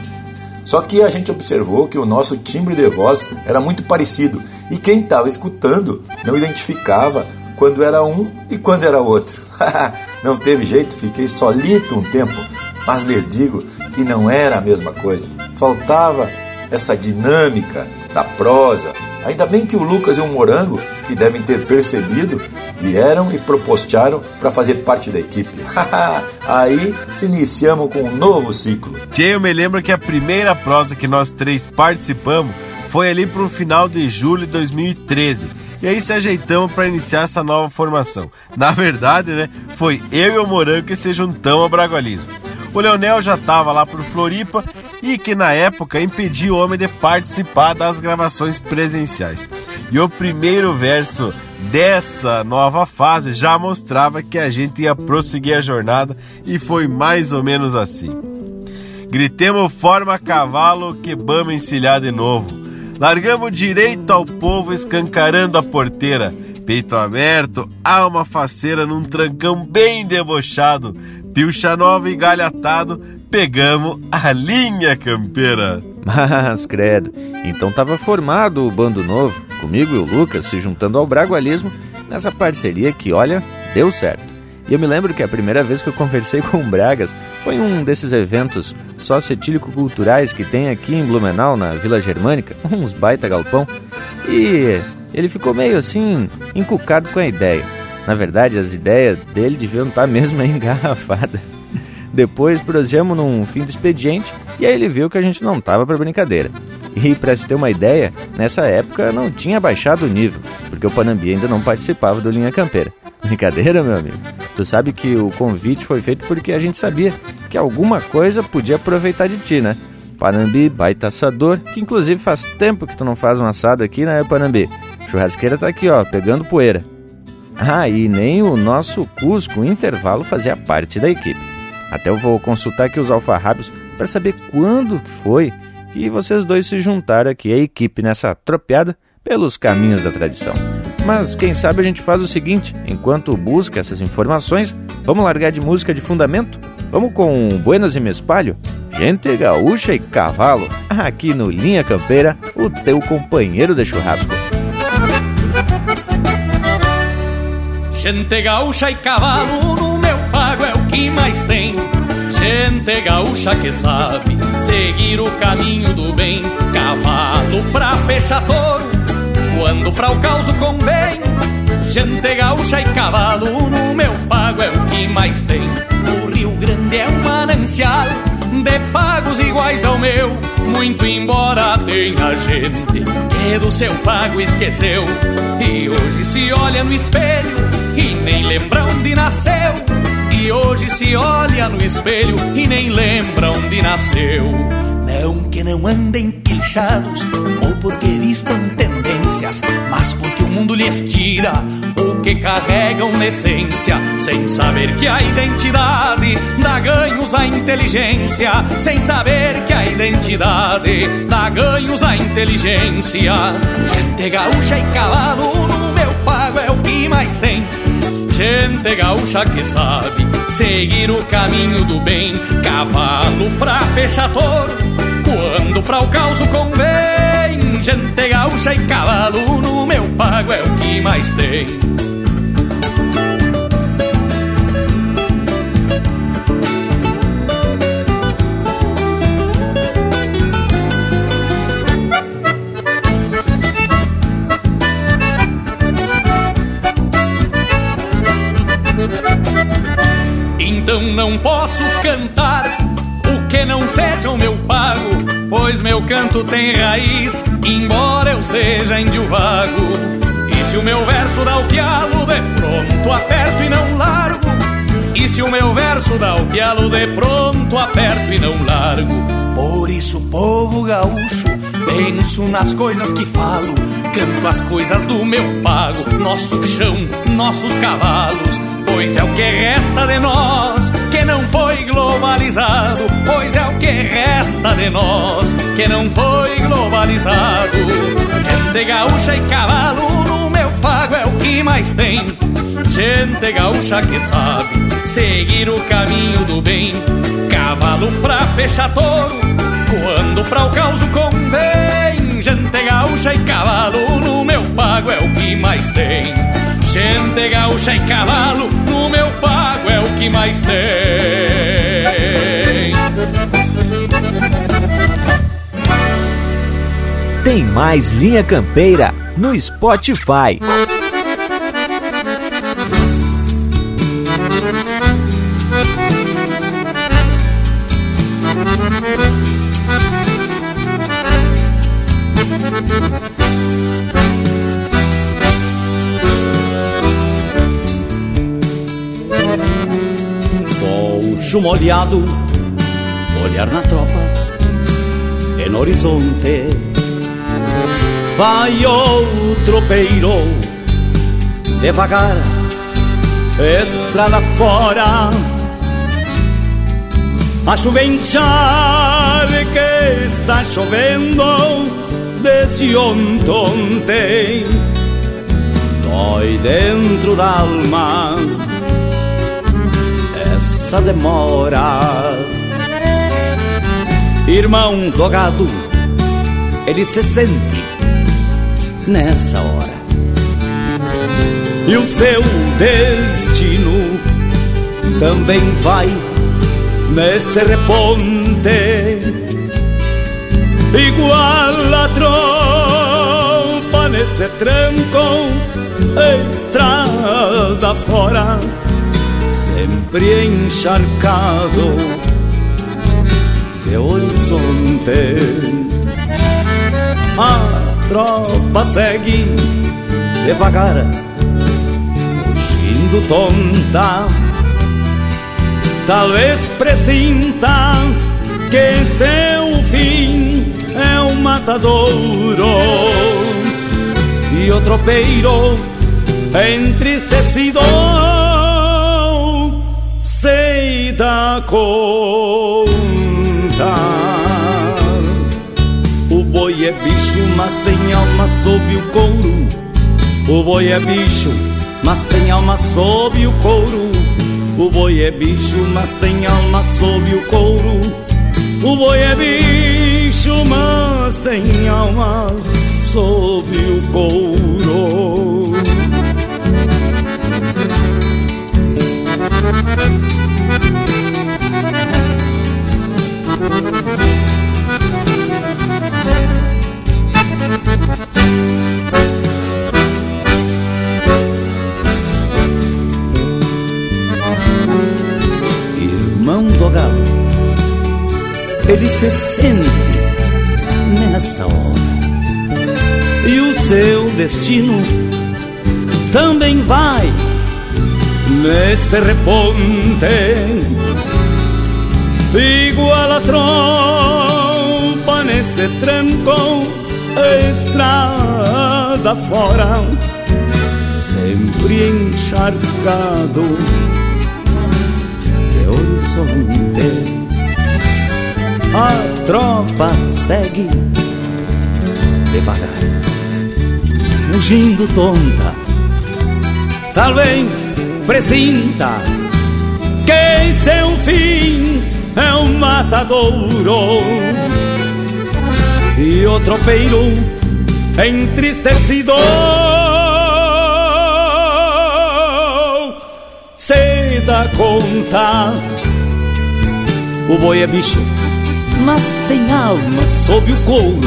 Só que a gente observou que o nosso timbre de voz era muito parecido e quem estava escutando não identificava quando era um e quando era outro. (laughs) não teve jeito, fiquei solito um tempo, mas lhes digo que não era a mesma coisa. Faltava essa dinâmica da prosa. Ainda bem que o Lucas e o Morango, que devem ter percebido, vieram e propostaram para fazer parte da equipe. (laughs) Aí se iniciamos com um novo ciclo. Tchê, eu me lembro que a primeira prosa que nós três participamos foi ali para o final de julho de 2013 e aí se ajeitamos para iniciar essa nova formação. Na verdade, né, foi eu e o Morango que se juntamos ao Bragualismo. O Leonel já estava lá por Floripa e que na época impedia o homem de participar das gravações presenciais. E o primeiro verso dessa nova fase já mostrava que a gente ia prosseguir a jornada e foi mais ou menos assim. Gritemos forma cavalo que bama encilhar de novo. Largamos direito ao povo escancarando a porteira. Peito aberto, alma faceira num trancão bem debochado. Pilcha nova e galho atado, pegamos a linha campeira. Mas, credo, então tava formado o bando novo, comigo e o Lucas se juntando ao Bragualismo nessa parceria que, olha, deu certo. E eu me lembro que a primeira vez que eu conversei (laughs) com o Bragas foi um desses eventos socioetílico-culturais que tem aqui em Blumenau, na Vila Germânica, (laughs) uns baita galpão. E ele ficou meio assim, encucado com a ideia. Na verdade, as ideias dele deviam estar mesmo (laughs) engarrafadas. Depois prosseguimos num fim do expediente e aí ele viu que a gente não tava para brincadeira. E para se ter uma ideia, nessa época não tinha baixado o nível, porque o Panambi ainda não participava do Linha Campeira. (laughs) Brincadeira, meu amigo? Tu sabe que o convite foi feito porque a gente sabia que alguma coisa podia aproveitar de ti, né? Panambi, baita assador, que inclusive faz tempo que tu não faz um assado aqui, né, Panambi? Churrasqueira tá aqui, ó, pegando poeira. Ah, e nem o nosso Cusco intervalo fazia parte da equipe. Até eu vou consultar aqui os alfarrábios para saber quando que foi que vocês dois se juntaram aqui a equipe nessa tropeada pelos caminhos da tradição. Mas quem sabe a gente faz o seguinte: enquanto busca essas informações, vamos largar de música de fundamento? Vamos com Buenas e Me Espalho? Gente gaúcha e cavalo, aqui no Linha Campeira, o teu companheiro de churrasco. Gente gaúcha e cavalo, que mais tem. Gente gaúcha que sabe seguir o caminho do bem, cavalo pra fechar quando pra o caos convém. Gente gaúcha e cavalo no meu pago é o que mais tem. O Rio Grande é um manancial de pagos iguais ao meu. Muito embora tenha gente que do seu pago esqueceu. E hoje se olha no espelho e nem lembra onde nasceu. E hoje se olha no espelho e nem lembra onde nasceu. Não que não andem pilchados ou porque vistam tendências, mas porque o mundo lhes tira o que carregam na essência, sem saber que a identidade dá ganhos à inteligência, sem saber que a identidade dá ganhos à inteligência. Gente gaúcha e cavalo no meu pago é o que mais tem. Gente gaúcha que sabe seguir o caminho do bem, cavalo pra fechar touro quando pra o caos convém, gente gaúcha e cavalo no meu pago é o que mais tem. Não posso cantar o que não seja o meu pago pois meu canto tem raiz, embora eu seja índio vago. E se o meu verso dá o pialo, de pronto aperto e não largo. E se o meu verso dá o pialo de pronto, aperto e não largo. Por isso, povo gaúcho, penso nas coisas que falo, canto as coisas do meu pago, nosso chão, nossos cavalos, pois é o que resta de nós não foi globalizado, pois é o que resta de nós que não foi globalizado. Gente gaúcha e cavalo no meu pago é o que mais tem. Gente gaúcha que sabe seguir o caminho do bem. Cavalo pra fechar touro, quando pra o caos convém. Gente gaúcha e cavalo no meu pago é o que mais tem. Gente gaúcha e cavalo no meu pago que mais tem. Tem mais Linha Campeira no Spotify. Molhado, olhar na tropa, é no horizonte. Vai o tropeiro, devagar, estrada fora. A chuvenchar que está chovendo desde ontem Dói dentro da alma essa demora. Irmão do gado, ele se sente nessa hora. E o seu destino também vai nesse reponte. Igual a trompa nesse tranco estrada fora sempre encharcado de horizonte. A tropa segue devagar fugindo tonta. Talvez presinta que seu fim é um matadouro e o tropeiro entristecido se dá conta. O boi é bicho, mas tem alma sob o couro. O boi é bicho, mas tem alma sob o couro. O boi é bicho, mas tem alma sob o couro. O boi é bicho, mas tem alma sob o couro. Ele se sente nesta hora. E o seu destino também vai nesse reponte. Igual a trompa nesse tranco estrada fora sempre encharcado de horizonte a tropa segue devagar mugindo tonta. Talvez presinta que seu fim é um matadouro. E o tropeiro entristecido se dá conta. O boi é bicho mas tem alma sob o couro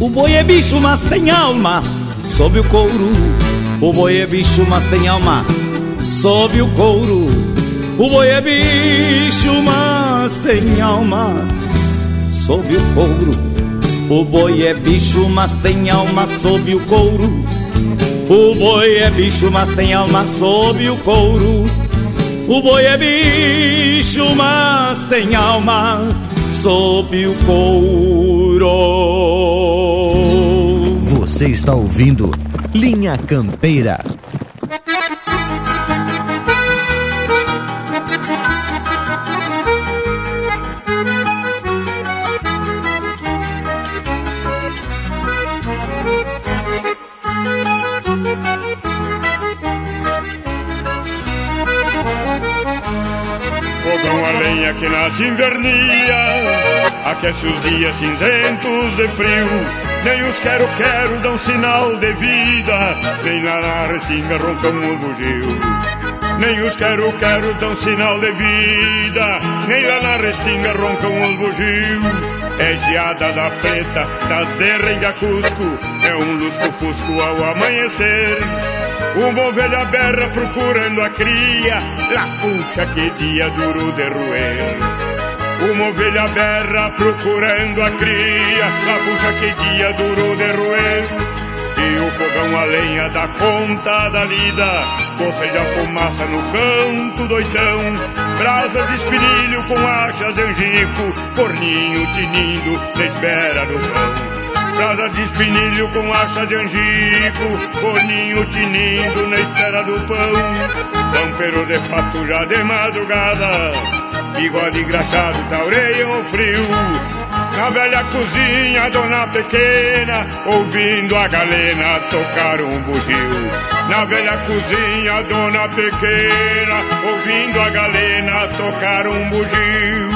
o boi é bicho mas tem alma sob o couro o boi é bicho mas tem alma sob o couro. O boi é bicho, mas tem alma sob o couro. O boi é bicho, mas tem alma sob o couro. O boi é bicho, mas tem alma sob o couro. O boi é bicho, mas tem alma sob o couro. Você está ouvindo Linha Campeira. Que nas invernia Aquece os dias cinzentos de frio Nem os quero-quero dão sinal de vida Nem lá na restinga roncam o bugio Nem os quero-quero dão sinal de vida Nem lá na restinga roncam os bugio É geada da preta, da derrenga cusco É um lusco-fusco ao amanhecer uma ovelha berra procurando a cria, lá puxa que dia duro de roer. Uma ovelha berra procurando a cria, lá puxa que dia duro de roer. E o fogão a lenha dá conta da lida, boceja fumaça no canto doitão, brasa de espinilho com achas de angico, forninho tinindo na espera do pão. Brasa de espinilho com acha de angico, forninho tinindo na espera do pão. Pampeiro de fato já de madrugada, bigode engraxado taureiam o frio. Na velha cozinha, dona pequena, ouvindo a galena tocar um bugio. Na velha cozinha, dona pequena, ouvindo a galena tocar um bugio.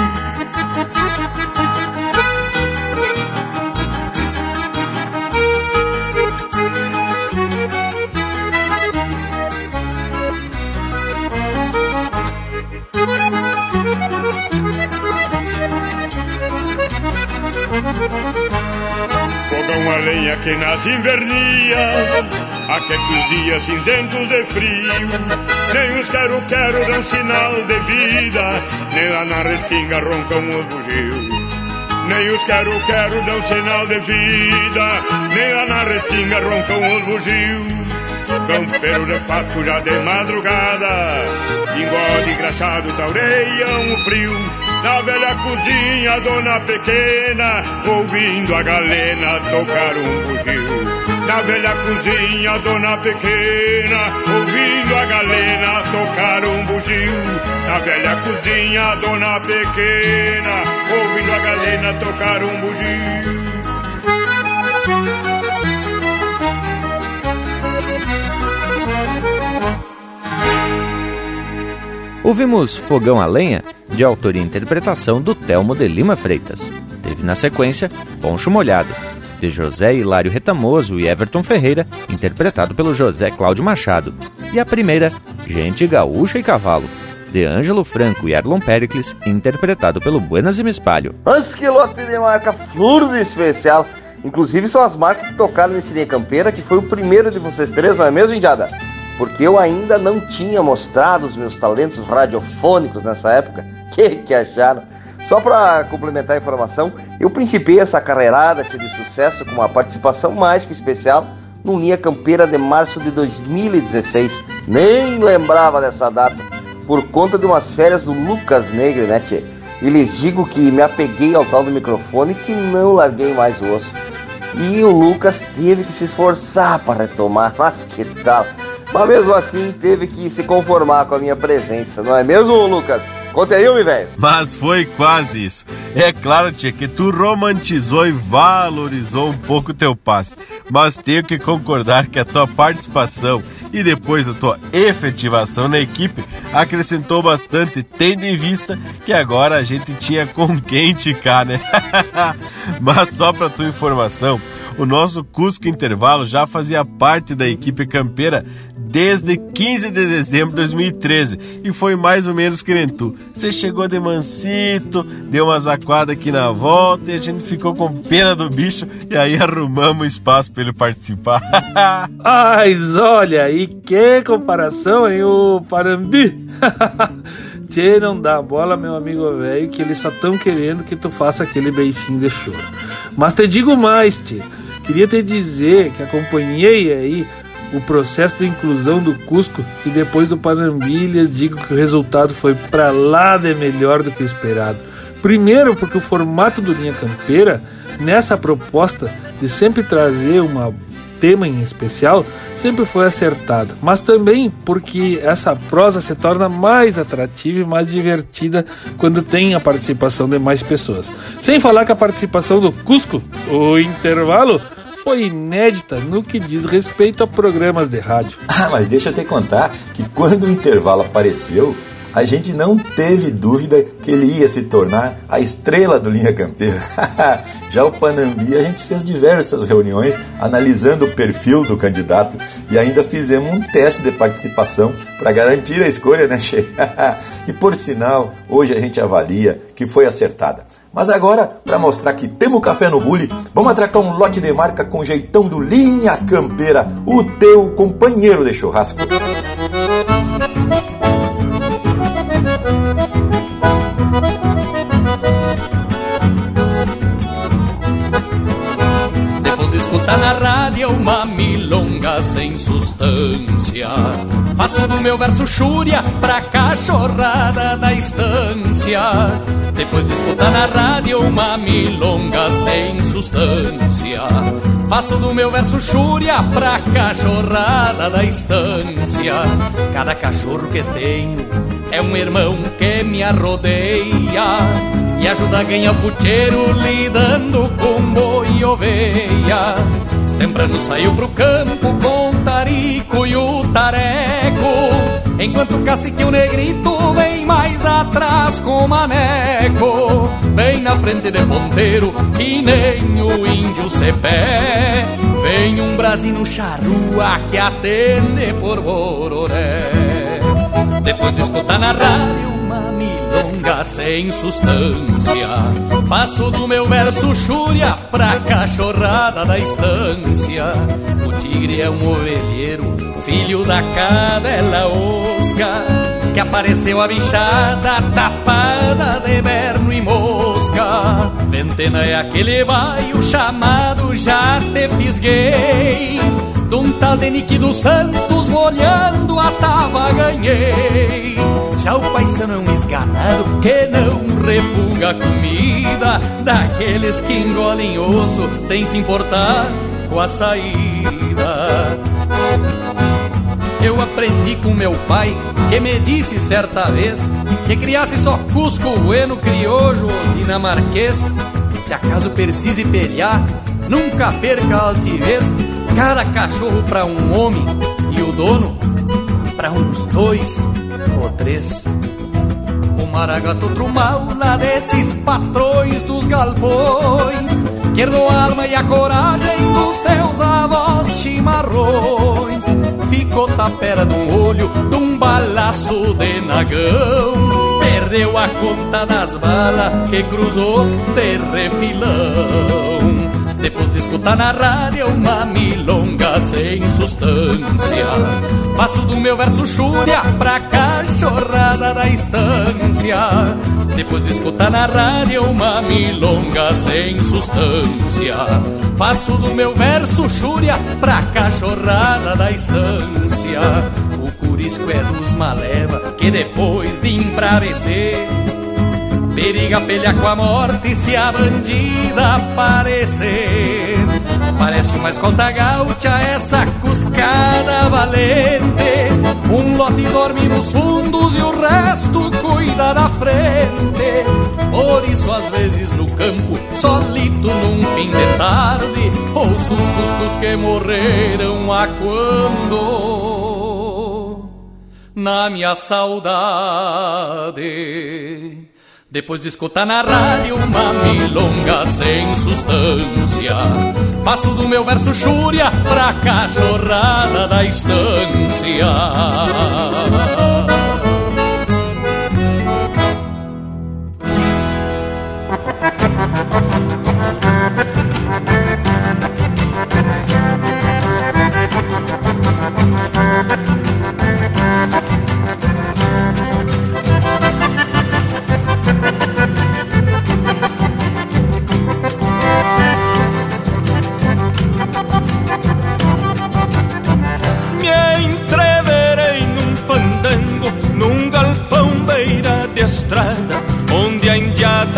Fogão a lenha que nas invernias Aquece os dias cinzentos de frio. Nem os quero-quero dão sinal de vida Nem lá na restinga roncam os bugios nem os quero-quero dão sinal de vida. Nem lá na restinga roncam os bugios. Campeiro de fato já de madrugada. Engole engraxado taureiam o frio. Na velha cozinha, dona pequena Ouvindo a galena tocar um bugio Na velha cozinha, dona pequena. Ouvindo a galena tocar um bugio. Na velha cozinha, dona pequena. Ouvindo a galena tocar um bugio. Ouvimos Fogão a Lenha, de autoria e interpretação do Telmo de Lima Freitas. Teve na sequência Poncho Molhado, de José Hilário Retamoso e Everton Ferreira, interpretado pelo José Cláudio Machado. E a primeira, Gente Gaúcha e Cavalo, de Ângelo Franco e Erlon Pericles, interpretado pelo Buenas e Mispalho. Mas que lote de marca flor de especial. Inclusive são as marcas que tocaram nesse linha campeira, que foi o primeiro de vocês três, não é mesmo, Indiada? Porque eu ainda não tinha mostrado os meus talentos radiofônicos nessa época. (laughs) Que que acharam? Só para complementar a informação, eu principiei essa carreirada de sucesso com uma participação mais que especial no Linha Campeira de março de 2016. Nem lembrava dessa data, por conta de umas férias do Lucas Negre, né, tchê? E lhes digo que me apeguei ao tal do microfone e que não larguei mais o osso. E o Lucas teve que se esforçar para retomar, mas que tal? Mas mesmo assim teve que se conformar com a minha presença, não é mesmo, Lucas? Conte aí, meu velho. Mas foi quase isso. É claro, tia, que tu romantizou e valorizou um pouco teu passe. Mas tenho que concordar que a tua participação e depois a tua efetivação na equipe acrescentou bastante, tendo em vista que agora a gente tinha com quem ticar, né? (laughs) Mas só pra tua informação, o nosso Cusco Intervalo já fazia parte da equipe campeira desde 15 de dezembro de 2013 e foi mais ou menos que nem tu. Você chegou de mansito, deu uma zaquada aqui na volta e a gente ficou com pena do bicho e aí arrumamos espaço para ele participar. (laughs) Mas olha, e que comparação, hein, o Parambi? (laughs) Tchê, não dá bola, meu amigo velho, que eles só estão querendo que tu faça aquele beicinho de choro. Mas te digo mais, tchê. Queria te dizer que acompanhei aí o processo de inclusão do Cusco e depois do Panambi, lhes digo que o resultado foi para lá de melhor do que esperado. Primeiro, porque o formato do Linha Campeira, nessa proposta de sempre trazer uma tema em especial sempre foi acertado, mas também porque essa prosa se torna mais atrativa e mais divertida quando tem a participação de mais pessoas. Sem falar que a participação do Cusco, o intervalo, foi inédita no que diz respeito a programas de rádio. Ah, mas deixa eu te contar que quando o intervalo apareceu, a gente não teve dúvida que ele ia se tornar a estrela do Linha Campeira. (laughs) Já o Panambi, a gente fez diversas reuniões analisando o perfil do candidato e ainda fizemos um teste de participação para garantir a escolha, né, Che? (laughs) e por sinal, hoje a gente avalia que foi acertada. Mas agora, para mostrar que temos café no bule, vamos atracar um lote de marca com jeitão do Linha Campeira, o teu companheiro de churrasco. Uma milonga sem substância. Faço do meu verso chúria pra cachorrada da estância. Depois de escutar na rádio uma milonga sem substância. Faço do meu verso chúria pra cachorrada da estância. Cada cachorro que tenho é um irmão que me arrodeia e ajuda a ganhar puteiro lidando com boi e oveia. Temprano saiu pro campo com o tarico e o tareco, enquanto o cacique o negrito vem mais atrás com o maneco. Bem na frente de ponteiro, que nem o índio cepé. Vem um brasino charrua que atende por bororé. Depois de escutar na rádio sem substância. Faço do meu verso chúria pra cachorrada da estância. O tigre é um ovelheiro, filho da cadela osca, que apareceu a bichada tapada de berno e mosca. Ventena é aquele baio chamado Já Te Fisguei. De um tal de dos Santos, molhando a tava ganhei. Já o paisano é esganado que não refuga comida Daqueles que engolem osso sem se importar com a saída. Eu aprendi com meu pai que me disse certa vez Que criasse só Cusco, Bueno, Criojo ou Dinamarquês. Se acaso precise pelear, nunca perca a altivez. Cada cachorro pra um homem e o dono pra uns dois ou três. O maragato pro mal lá desses patrões dos galpões, que herdou a alma e a coragem dos seus avós chimarrões. Ficou tapera de um olho, de um balaço de nagão. Perdeu a conta das balas que cruzou de refilão. Escutar na rádio uma milonga sem substância. Faço do meu verso chúria pra cachorrada da estância. Depois de escutar na rádio uma milonga sem substância. Faço do meu verso chúria pra cachorrada da estância. O curisco é dos maleva que depois de embravecer Periga pelha com a morte se a bandida aparecer Parece uma escolta gaúcha essa cuscada valente. Um lote dorme nos fundos e o resto cuida da frente. Por isso às vezes no campo, solito num fim de tarde Ouço os cuscos que morreram a quando Na minha saudade depois de escutar na rádio uma milonga sem substância Faço do meu verso chúria pra cachorrada da estância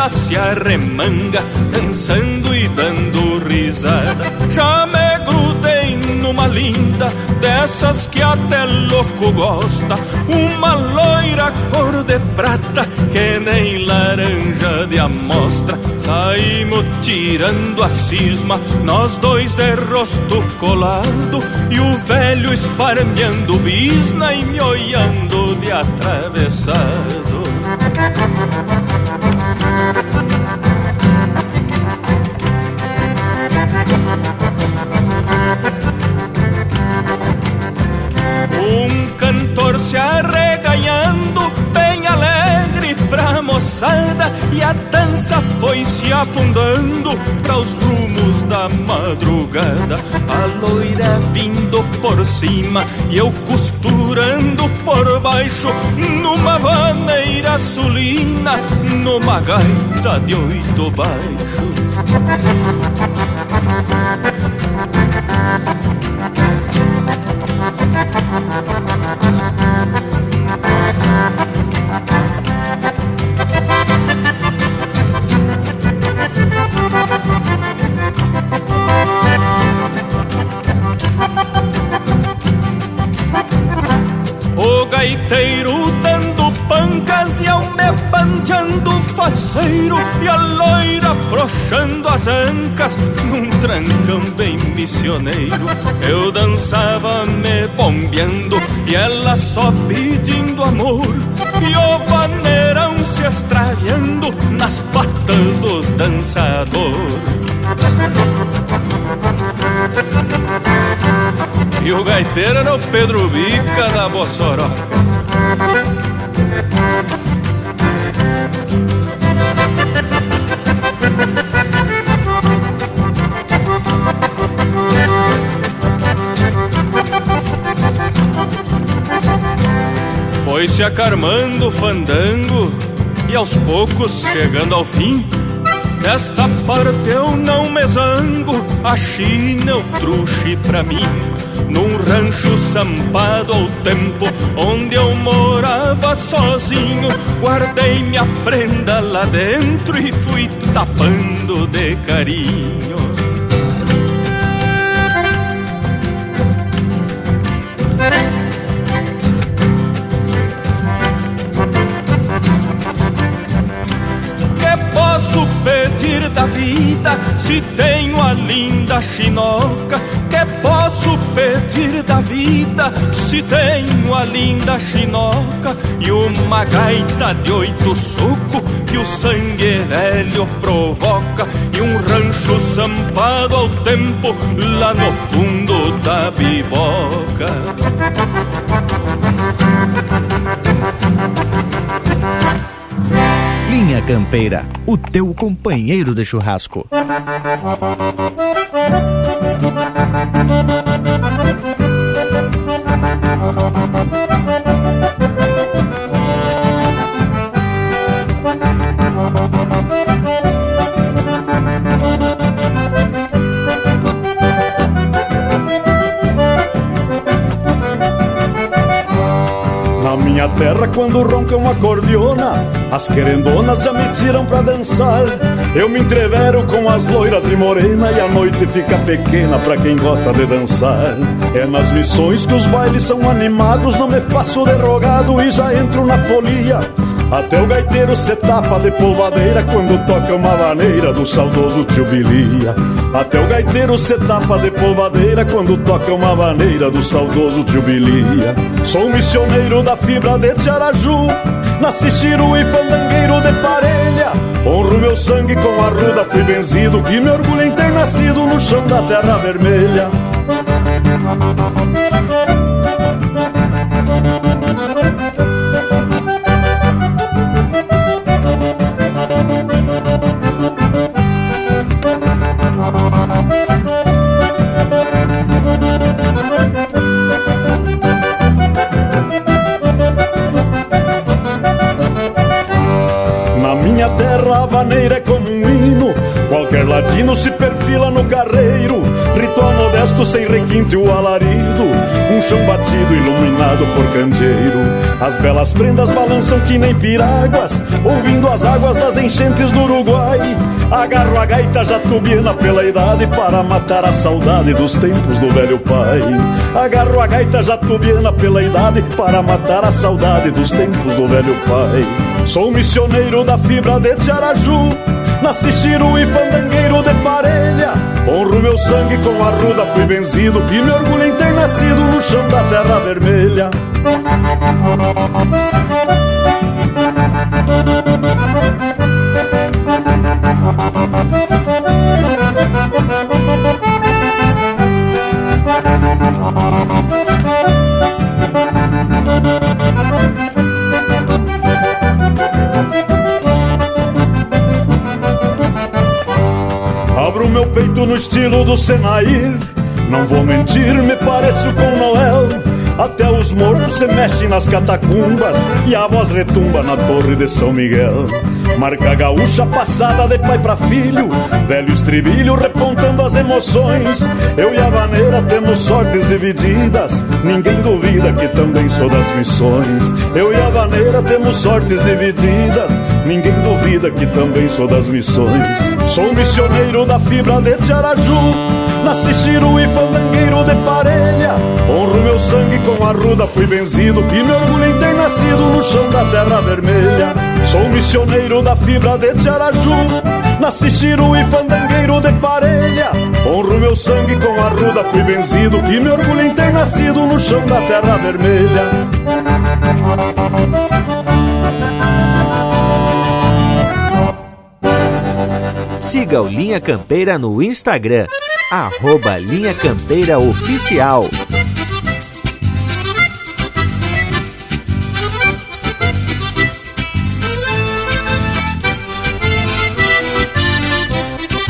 se arremanga, dançando e dando risada. Já me grudei numa linda, dessas que até louco gosta, uma loira cor de prata, que nem laranja de amostra. Saímos tirando a cisma, nós dois de rosto colado, e o velho esparmeando bisna e me olhando de atravessado. Foi se afundando para os rumos da madrugada. A loira vindo por cima e eu costurando por baixo, numa vaneira sulina, numa gaita de oito baixos. O gaiteiro dando pancas e ao me panteando faceiro E a loira afrouxando as ancas num trancão bem missioneiro. Eu dançava me bombeando e ela só pedindo amor. E o vaneirão se extraviando nas patas dos dançadores E o gaiteiro era o Pedro Bica da Bossoroca. Foi se acarmando o fandango e aos poucos chegando ao fim. Nesta parte eu não me zango, a China o truxe pra mim. Num rancho sampado ao tempo, onde eu morava sozinho, guardei minha prenda lá dentro e fui tapando de carinho. Posso pedir da vida se tenho a linda chinoca? Que posso pedir da vida se tenho a linda chinoca e uma gaita de oito suco que o sangue velho provoca e um rancho sampado ao tempo lá no fundo da biboca? Linha Campeira, o teu companheiro de churrasco. oh you. Minha terra, quando ronca uma cordiona, as querendonas já me tiram pra dançar. Eu me entrevero com as loiras e morena e a noite fica pequena pra quem gosta de dançar. É nas missões que os bailes são animados, não me faço derrogado e já entro na folia. Até o gaiteiro se tapa de polvadeira quando toca uma maneira do saudoso tio Bilia. Até o gaiteiro se tapa de polvadeira quando toca uma maneira do saudoso tio Bilia. Sou missioneiro da fibra de Tiaraju, nasci chiru e fandangueiro de parelha. Honro meu sangue com a ruda, fui benzido, que me orgulho em ter nascido no chão da terra vermelha. Vaneira é como um hino, qual Qualquer ladino se perfila no carreiro, ritual modesto sem requinte o alarido. Um chão batido iluminado por candeeiro. As belas prendas balançam que nem piráguas, ouvindo as águas das enchentes do Uruguai. Agarro a gaita jatubiana pela idade para matar a saudade dos tempos do velho pai. Agarro a gaita jatubiana pela idade para matar a saudade dos tempos do velho pai. Sou missioneiro da fibra de Tiaraju, nasci chiru e fandangueiro de parelha. Honro meu sangue com a ruda, fui benzido e me orgulho em ter nascido no chão da terra vermelha. Abro meu peito no estilo do Senair. Não vou mentir, me pareço com Noel. Até os mortos se mexem nas catacumbas e a voz retumba na torre de São Miguel. Marca gaúcha passada de pai para filho, velho estribilho repontando as emoções. Eu e a vaneira temos sortes divididas, ninguém duvida que também sou das missões. Eu e a vaneira temos sortes divididas, ninguém duvida que também sou das missões. Sou missioneiro da fibra de Tiaraju, nasci chiru e fandangueiro de parelha. Honro meu sangue com a ruda, fui benzido e me orgulho em ter nascido no chão da terra vermelha. Sou missioneiro da fibra de Tiaraju Nasci chiru e fandangueiro de parelha Honro meu sangue com a ruda, fui benzido E me orgulho em ter nascido no chão da terra vermelha Siga o Linha Campeira no Instagram Arroba Linha Campeira Oficial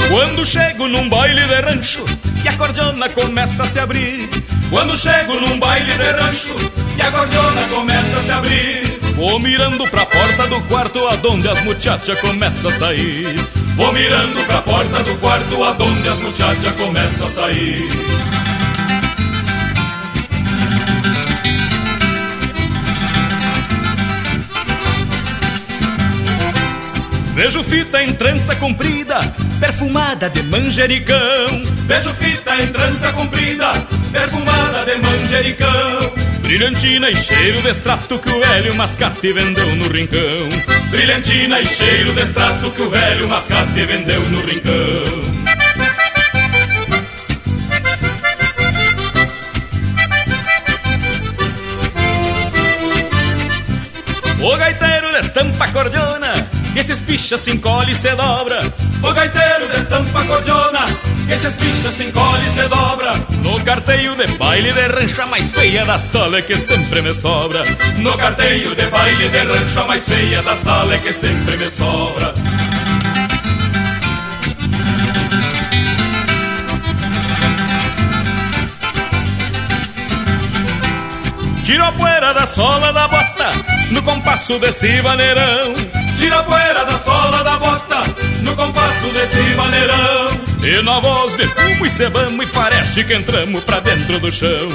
Quando chego num baile de rancho e a cordiona começa a se abrir. Quando chego num baile de rancho e a cordiona começa a se abrir. Vou mirando pra porta do quarto aonde as muchachas começam a sair. Vou mirando pra porta do quarto aonde as muchachas começam a sair. Vejo fita em trança comprida, perfumada de manjericão. Vejo fita em trança comprida, perfumada de manjericão. Brilhantina e cheiro de extrato que o velho mascate vendeu no rincão. Brilhantina e cheiro de extrato que o velho mascate vendeu no rincão. O gaiteiro destampa cordiona que esses pichas se encolhe e se dobra. O gaiteiro destampa cordiona, que esses pichas se encolhe e se dobra. No carteio de baile de rancho a mais feia da sala é que sempre me sobra. No carteio de baile de rancho a mais feia da sala é que sempre me sobra. Tiro a poeira da sola da bota no compasso deste vaneirão. Tira a poeira da sola da bota No compasso desse maneirão E na voz de fumo e cebamos E parece que entramos pra dentro do chão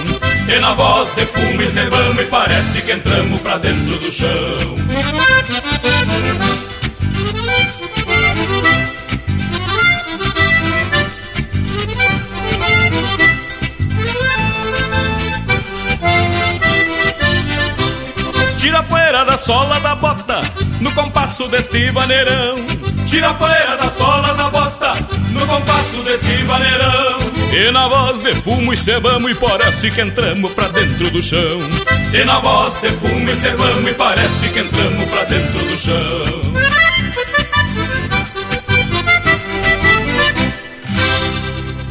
E na voz de fumo e cebamos E parece que entramos pra dentro do chão Tira a poeira da sola da bota no compasso deste vaneirão. Tira a poeira da sola da bota no compasso desse vaneirão. E na voz de fumo e cebamos e parece que entramos pra dentro do chão. E na voz de fumo e cebamos e parece que entramos pra dentro do chão.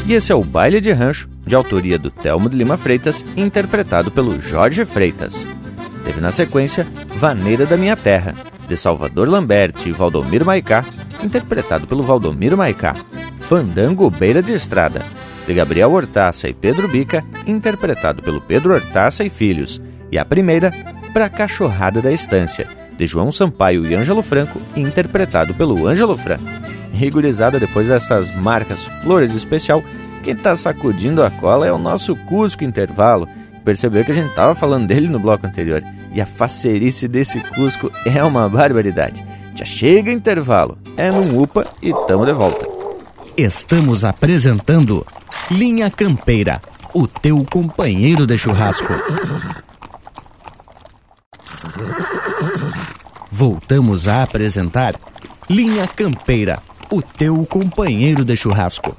E esse é o Baile de Rancho, de autoria do Telmo de Lima Freitas, interpretado pelo Jorge Freitas. Teve na sequência Vaneira da Minha Terra, de Salvador Lambert e Valdomiro Maicá, interpretado pelo Valdomiro Maicá. Fandango Beira de Estrada, de Gabriel Hortaça e Pedro Bica, interpretado pelo Pedro Hortaça e Filhos. E a primeira, Pra Cachorrada da Estância, de João Sampaio e Ângelo Franco, interpretado pelo Ângelo Franco. Rigorizada depois dessas marcas flores especial, quem tá sacudindo a cola é o nosso Cusco Intervalo. Percebeu que a gente tava falando dele no bloco anterior. E a facerice desse Cusco é uma barbaridade. Já chega intervalo. É num UPA e tamo de volta. Estamos apresentando Linha Campeira, o teu companheiro de churrasco. Voltamos a apresentar Linha Campeira, o teu companheiro de churrasco.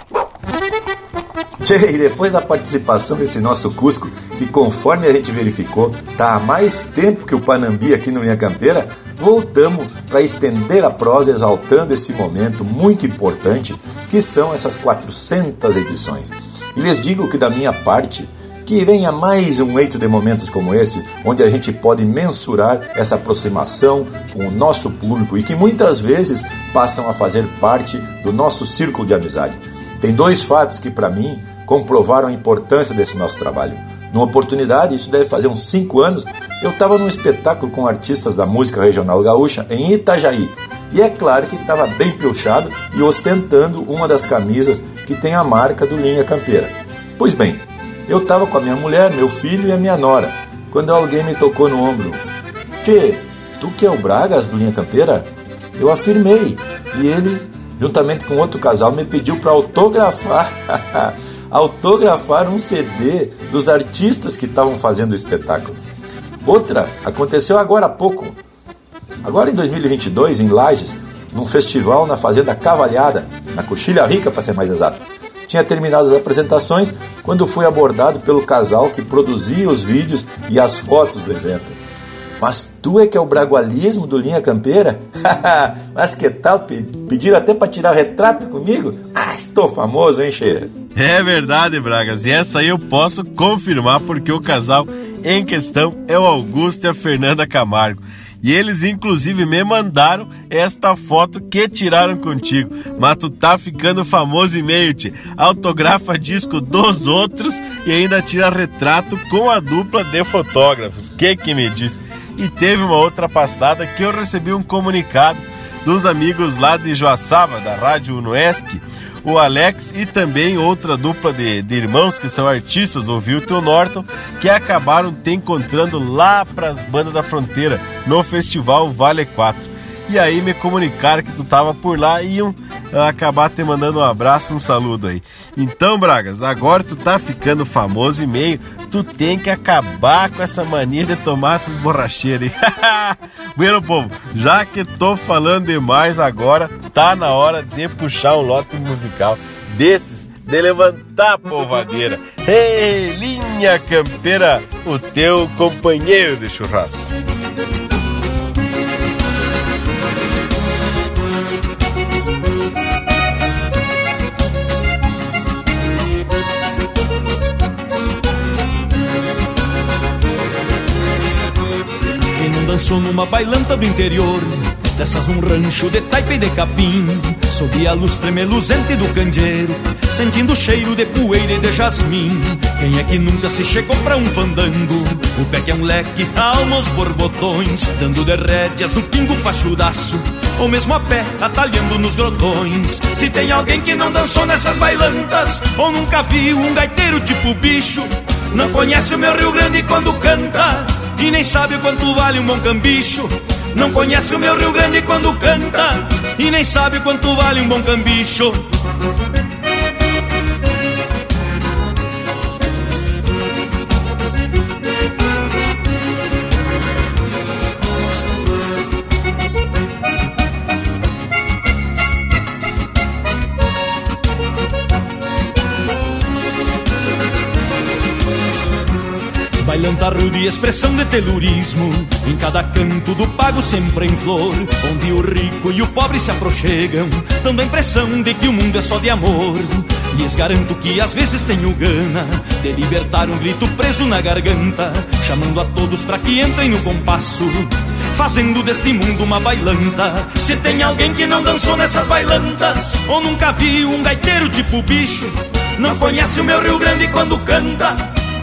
E depois da participação desse nosso Cusco, que conforme a gente verificou, tá há mais tempo que o Panambi aqui no Linha Campeira, voltamos para estender a prosa exaltando esse momento muito importante que são essas 400 edições. E lhes digo que da minha parte, que venha mais um eito de momentos como esse, onde a gente pode mensurar essa aproximação com o nosso público e que muitas vezes passam a fazer parte do nosso círculo de amizade. Tem dois fatos que, para mim, comprovaram a importância desse nosso trabalho. Numa oportunidade, isso deve fazer uns 5 anos, eu estava num espetáculo com artistas da música regional gaúcha em Itajaí. E é claro que estava bem pilchado e ostentando uma das camisas que tem a marca do Linha Campeira. Pois bem, eu estava com a minha mulher, meu filho e a minha nora, quando alguém me tocou no ombro. Tchê, tu que é o Bragas do Linha Campeira? Eu afirmei, e ele, juntamente com outro casal, me pediu para autografar (laughs) autografar um CD dos artistas que estavam fazendo o espetáculo. Outra aconteceu agora há pouco. Agora em 2022, em Lages, num festival na Fazenda Cavalhada, na Coxilha Rica para ser mais exato. Tinha terminado as apresentações quando fui abordado pelo casal que produzia os vídeos e as fotos do evento. Mas tu é que é o bragualismo do Linha Campeira? (laughs) Mas que tal? Pediram até para tirar retrato comigo? Ah, estou famoso, hein, Che? É verdade, Bragas. E essa aí eu posso confirmar porque o casal em questão é o Augusto e a Fernanda Camargo. E eles, inclusive, me mandaram esta foto que tiraram contigo. Mas tu tá ficando famoso e meio, te autografa disco dos outros e ainda tira retrato com a dupla de fotógrafos. Que que me diz? E teve uma outra passada que eu recebi um comunicado dos amigos lá de Joaçaba, da Rádio Unoesc, o Alex e também outra dupla de, de irmãos que são artistas, o Vilton Norton, que acabaram te encontrando lá para as bandas da fronteira no festival Vale 4. E aí me comunicaram que tu tava por lá e iam acabar te mandando um abraço, um saludo aí. Então, Bragas, agora tu tá ficando famoso e meio, tu tem que acabar com essa mania de tomar essas borracheiras aí. (laughs) bueno, povo, já que tô falando demais agora, tá na hora de puxar um lote musical desses de levantar a polvadeira. Ei, linha campeira, o teu companheiro de churrasco. Dançou numa bailanta do interior. Dessas num rancho de taipa e de capim Sob a luz tremeluzente do candeeiro Sentindo o cheiro de poeira e de jasmim. Quem é que nunca se chegou pra um fandango? O pé que é um leque, alma aos borbotões Dando de rédeas no pingo fachudaço. Ou mesmo a pé, atalhando nos grotões. Se tem alguém que não dançou nessas bailantas Ou nunca viu um gaiteiro tipo bicho Não conhece o meu Rio Grande quando canta e nem sabe quanto vale um bom cambicho. Não conhece o meu Rio Grande quando canta e nem sabe quanto vale um bom cambicho. Rude e expressão de telurismo. Em cada canto do pago sempre em flor Onde o rico e o pobre se aproxegam. Dando a impressão de que o mundo é só de amor. Lhes garanto que às vezes tenho gana De libertar um grito preso na garganta Chamando a todos para que entrem no compasso Fazendo deste mundo uma bailanta. Se tem alguém que não dançou nessas bailantas Ou nunca viu um gaiteiro tipo bicho Não conhece o meu Rio Grande quando canta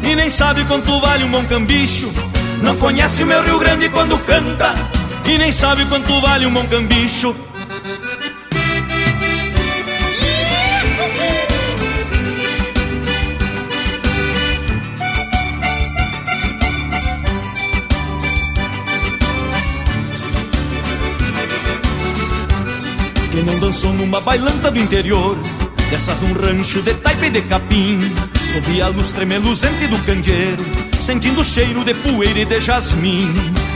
e nem sabe quanto vale um bom cambicho. Não conhece o meu Rio Grande quando canta E nem sabe quanto vale um bom cambicho. Quem não dançou numa bailanta do interior Dessas num rancho de taipa e de capim Sob a luz tremeluzente do candeeiro Sentindo o cheiro de poeira e de jasmim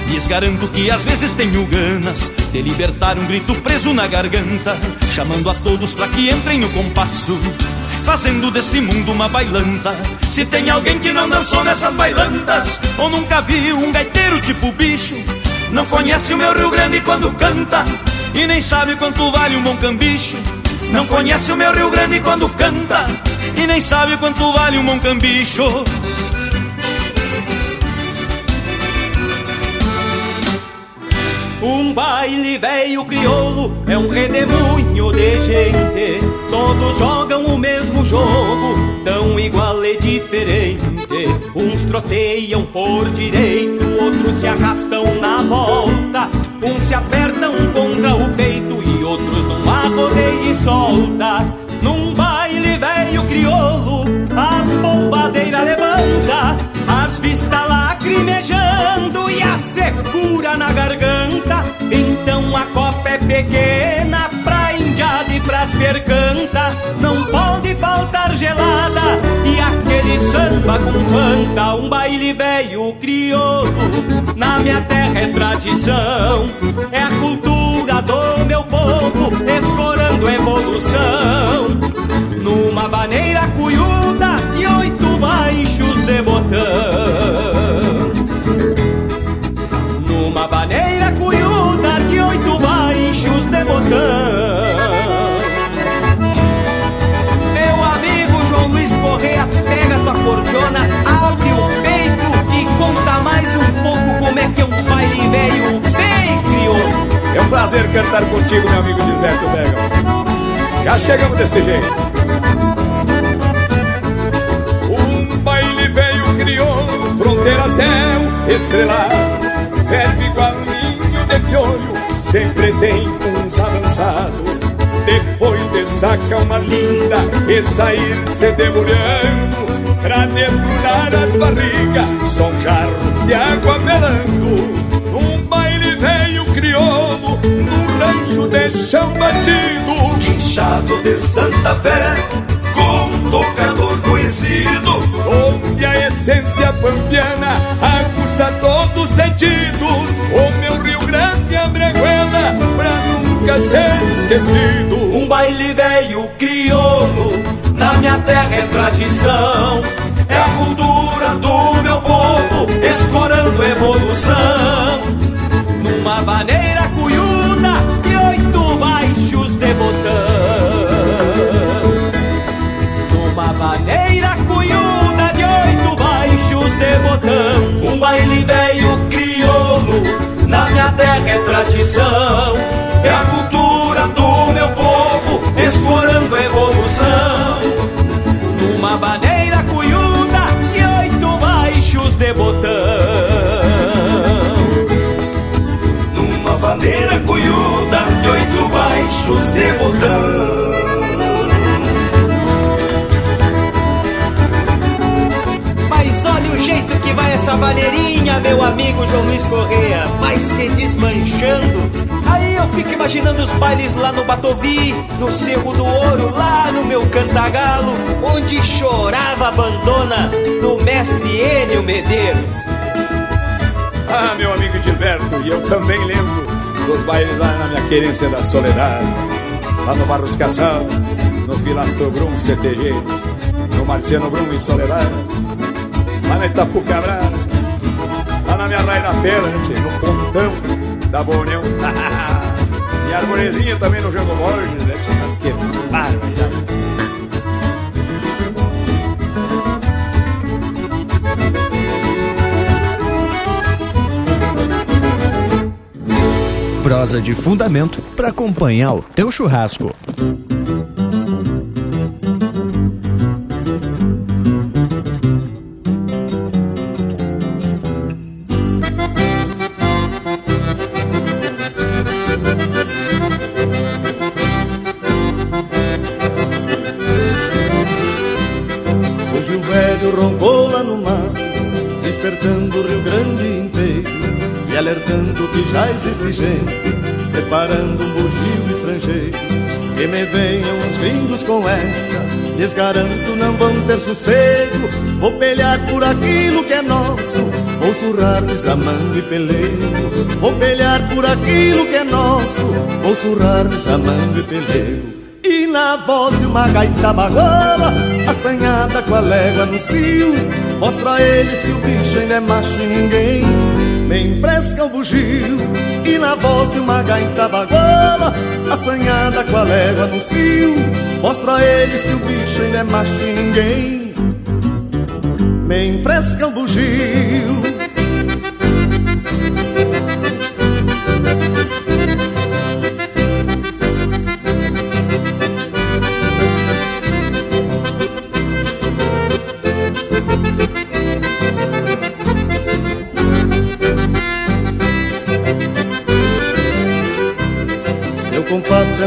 Lhes garanto que às vezes tenho ganas De libertar um grito preso na garganta Chamando a todos para que entrem no compasso Fazendo deste mundo uma bailanta. Se tem alguém que não dançou nessas bailantas Ou nunca viu um gaiteiro tipo bicho Não conhece o meu Rio Grande quando canta E nem sabe quanto vale um bom cambicho não conhece o meu Rio Grande quando canta E nem sabe quanto vale um moncambicho. Um baile velho crioulo é um redemoinho de gente. Todos jogam o mesmo jogo, tão igual e diferente. Uns troteiam por direito, outros se arrastam na volta. Uns se apertam contra o peito outros numa rodeia e solta. Num baile velho crioulo, a polvadeira levanta As vistas lacrimejando e a secura na garganta. Então a copa é pequena pras percanta Não pode faltar gelada. E aquele samba com fanta Um baile velho crioulo, na minha terra é tradição É a cultura do meu povo, escorando evolução. Numa maneira cunhuda e oito baixos de botão. Numa maneira cunhuda de oito baixos de botão prazer cantar contigo, meu amigo Gilberto Vega. Já chegamos desse jeito. Um baile velho crioulo, fronteira céu estrelado Verbo igualinho de piolho, sempre tem uns avançados Depois de sacar uma linda e sair se debulhando Pra desgrudar as barrigas, só um jarro de água melando rancho de chão batido Quinchado de Santa Fé, com um tocador conhecido Onde a essência pampiana aguça todos os sentidos O meu Rio Grande abreguela pra nunca ser esquecido Um baile velho crioulo, na minha terra é tradição. É a cultura do meu povo, escorando evolução. Numa maneira baixos de botão. Um baile velho crioulo, na minha terra é tradição É a cultura do meu povo, escorando evolução Numa maneira cunhuda e oito baixos de botão. Numa vaneira cunhuda de oito baixos de botão o jeito que vai essa maneirinha, meu amigo João Luiz Correia. Vai se desmanchando. Aí eu fico imaginando os bailes lá no Batovi, no Cerro do Ouro, lá no meu Cantagalo, onde chorava a bandona do mestre Enio Medeiros. Ah, meu amigo Gilberto, e eu também lembro dos bailes lá na minha querência da Soledade, lá no Barros Caçal, no Filastro Brum CTG, no Marciano Brum em Soledade, lá na Itapucará, lá na minha raia na pera, tchê, no pontão da Boa União. (laughs) e a arvorezinha também no Jango Borges, né, mas que barbaridade. Prosa de fundamento para acompanhar o teu churrasco. Existe gente preparando um bugio estrangeiro. Que me venham os gringos com esta, lhes garanto não vão ter sossego. Vou pelear por aquilo que é nosso, vou surrar desamando e peleiro. Vou pelear por aquilo que é nosso, vou surrar desamando e peleiro. E na voz de uma gaita baguala Assanhada com a légua no cio Mostra a eles que o bicho ainda é macho e ninguém Me enfresca o bugio E na voz de uma gaita baguala Assanhada com a légua no cio Mostra a eles que o bicho ainda é macho ninguém. Me enfresca o bugio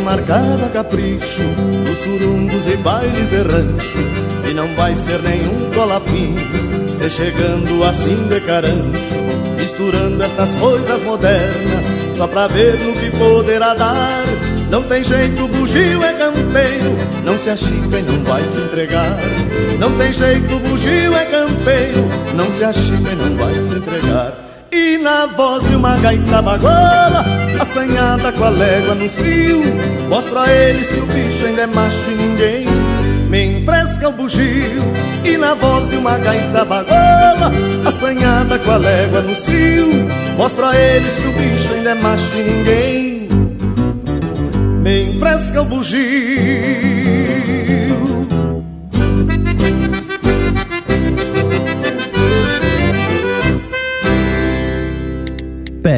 marcado a capricho Dos surungos e bailes de rancho E não vai ser nenhum colafim Se chegando assim de carancho Misturando estas coisas modernas Só pra ver no que poderá dar. Não tem jeito, bugio é campeiro Não se achica e não vai se entregar. Não tem jeito, bugio é campeiro Não se achica e não vai se entregar. E na voz de uma gaita baguala Assanhada com a légua no cio. Mostra a eles que o bicho ainda é macho e ninguém Me enfresca o bugio. E na voz de uma gaita baguala Assanhada com a légua no cio. Mostra a eles que o bicho ainda é macho e ninguém Me enfresca o bugio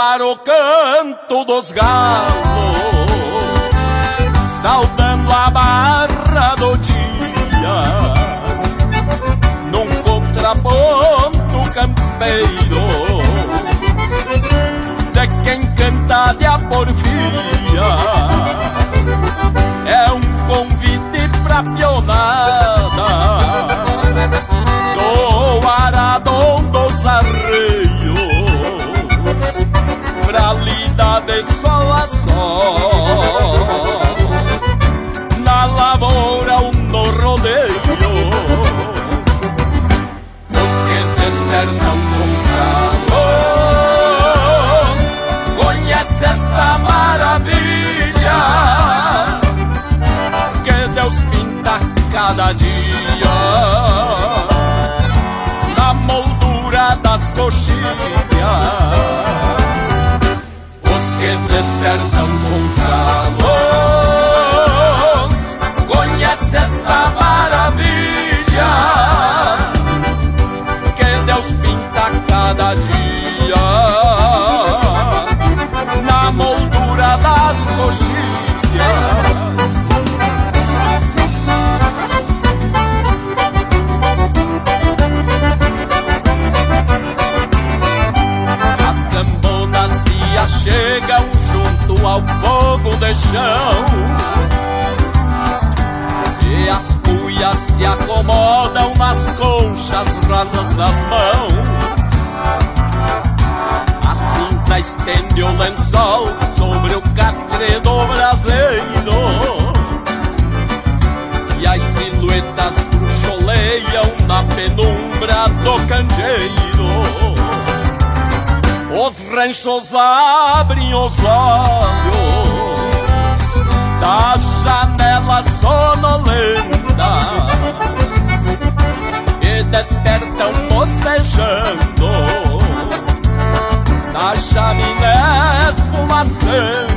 O claro canto dos galos Saudando a barra do dia. Num contraponto campeiro De quem canta de a porfia. É um convite pra pionada Do dos de sol a sol Na lavoura ou no rodeio. Os que despertam com calor Conhece esta maravilha. Que Deus pinta cada dia. Na moldura das coxilhas chão. E as cuias se acomodam nas conchas rasas das mãos. A cinza estende o lençol sobre o catre do braseiro. E as silhuetas bruxoleiam na penumbra do candeeiro. Os ranchos abrem os olhos da janela elas sonolentas que despertam bocejando na chaminé fumacentas.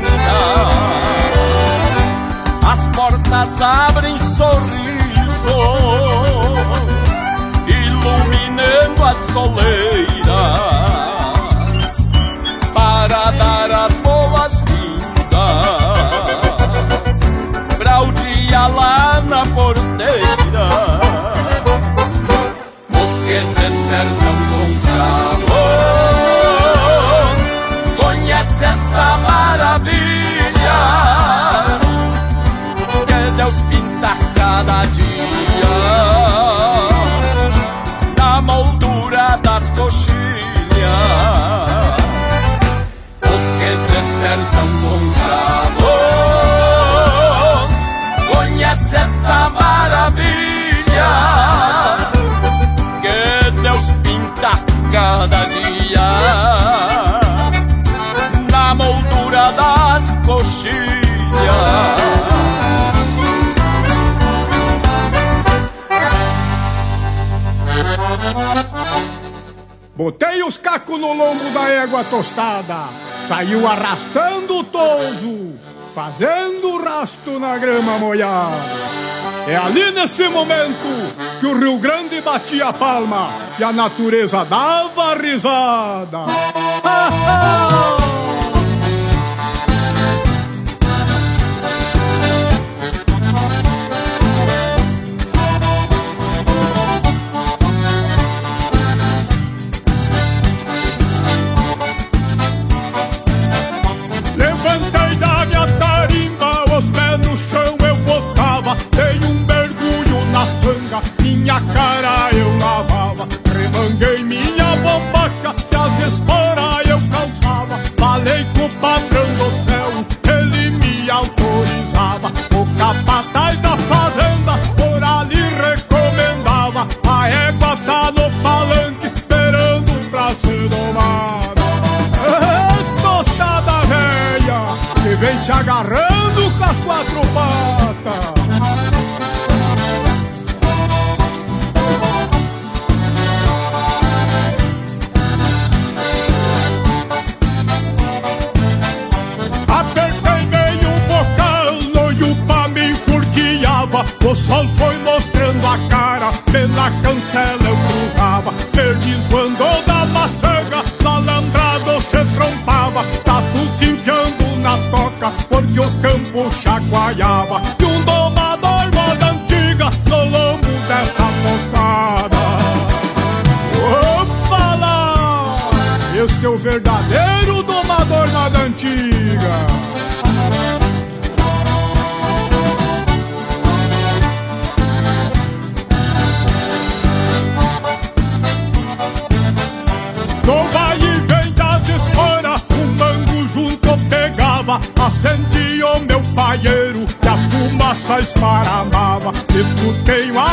As portas abrem sorrisos, iluminando as soleiras Botei os cacos no lombo da égua tostada, saiu arrastando o toso, fazendo rasto na grama molhada. É ali nesse momento que o Rio Grande batia a palma e a natureza dava risada. Levantei (laughs) cara cancela eu cruzava. Perdiz quando da macega, na lambrada se trompava. Tatu se enfiando na toca, porque o campo chacoalhava. Fumaça esparramava. Escutei uma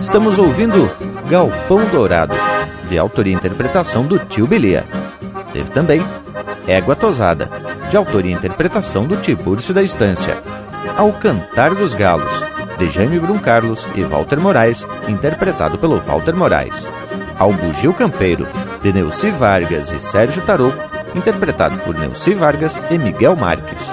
Estamos ouvindo Galpão Dourado, de autoria e interpretação do Tio Belia. Teve também Égua Tosada, de autoria e interpretação do Tibúrcio da Estância. Ao Cantar dos Galos, de Jaime Brum Carlos e Walter Moraes, interpretado pelo Walter Moraes. Ao Bugio Campeiro, de Neuci Vargas e Sérgio Tarouco, interpretado por Neuci Vargas e Miguel Marques.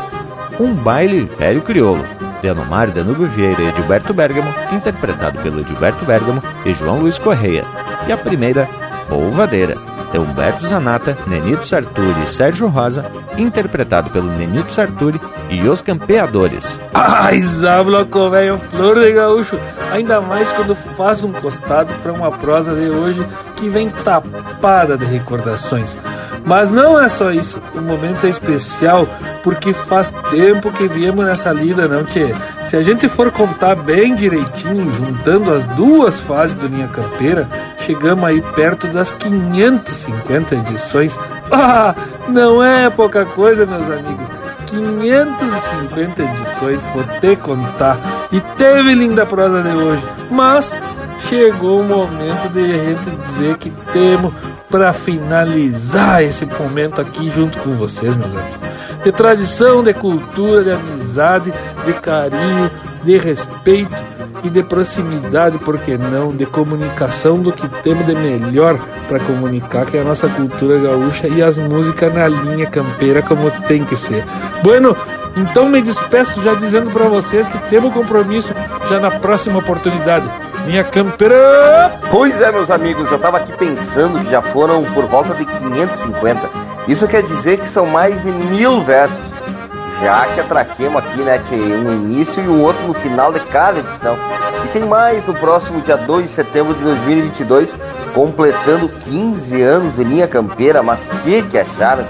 Um baile velho crioulo, de Anomar Danúbio Vieira e Edilberto Bergamo, interpretado pelo Edilberto Bergamo e João Luiz Correia. E a primeira, Polvadeira, de Humberto Zanata, Nenito Sarturi e Sérgio Rosa, interpretado pelo Nenito Sarturi e os Campeadores. Ai, Zabloco, velho, flor de gaúcho. Ainda mais quando faz um costado para uma prosa de hoje que vem tapada de recordações. Mas não é só isso, o momento é especial porque faz tempo que viemos nessa lida, não, Tchê? Se a gente for contar bem direitinho, juntando as duas fases do Linha Campeira, chegamos aí perto das 550 edições. (laughs) Ah, não é pouca coisa, meus amigos. 550 edições, vou te contar. E teve linda prosa de hoje, mas chegou o momento de a gente dizer que temos para finalizar esse momento aqui junto com vocês, meus amigos. De tradição, de cultura, de amizade, de carinho, de respeito e de proximidade, por que não, de comunicação do que temos de melhor para comunicar, que é a nossa cultura gaúcha e as músicas na linha campeira como tem que ser. Bueno, então me despeço já dizendo para vocês que temos compromisso já na próxima oportunidade. Minha campeira! Pois é, meus amigos, eu tava aqui pensando que já foram por volta de 550. Isso quer dizer que são mais de mil versos. Já que atraquemos aqui, né, um início e um outro no final de cada edição. E tem mais no próximo dia 2 de setembro de 2022, completando 15 anos de linha campeira. Mas que que acharam?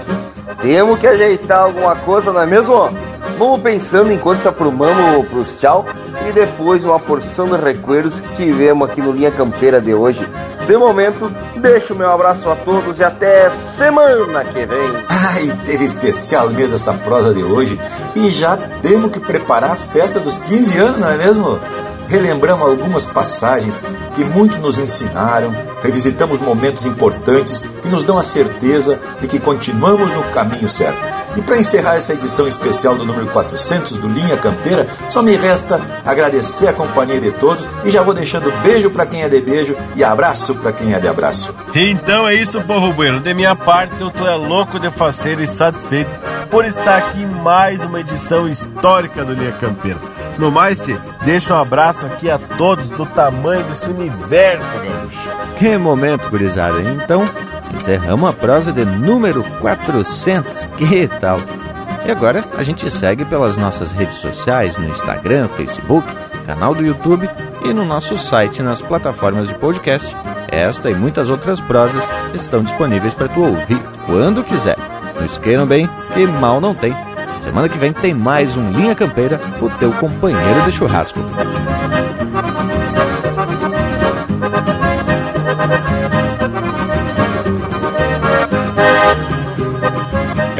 Temos que ajeitar alguma coisa, não é mesmo? Vamos pensando enquanto se aprumamos pros tchau e depois uma porção de recuerdos que tivemos aqui no Linha Campeira de hoje. De momento, deixo meu abraço a todos e até semana que vem. Ai, teve especial mesmo essa prosa de hoje e já temos que preparar a festa dos 15 anos, não é mesmo? Relembramos algumas passagens que muito nos ensinaram, revisitamos momentos importantes que nos dão a certeza de que continuamos no caminho certo. E para encerrar essa edição especial do número 400 do Linha Campeira, só me resta agradecer a companhia de todos e já vou deixando beijo para quem é de beijo e abraço para quem é de abraço. Então é isso, povo bueno. De minha parte, eu tô é louco de fazer e satisfeito por estar aqui em mais uma edição histórica do Linha Campeira. No mais, te deixo um abraço aqui a todos do tamanho desse universo, gaúcho. Que momento, gurizada. Então, encerramos a prosa de número 400. Que tal? E agora a gente segue pelas nossas redes sociais, no Instagram, Facebook, canal do YouTube e no nosso site nas plataformas de podcast. Esta e muitas outras prosas estão disponíveis para tu ouvir quando quiser. Não esqueçam bem que mal não tem. Semana que vem tem mais um Linha Campeira, o teu companheiro de churrasco.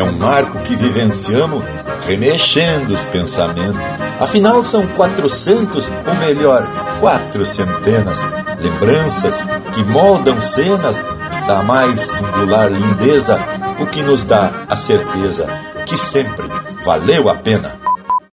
Um marco que vivenciamos remexendo os pensamentos. Afinal, são 400, ou melhor, quatro centenas, lembranças que moldam cenas da mais singular lindeza, o que nos dá a certeza que sempre valeu a pena.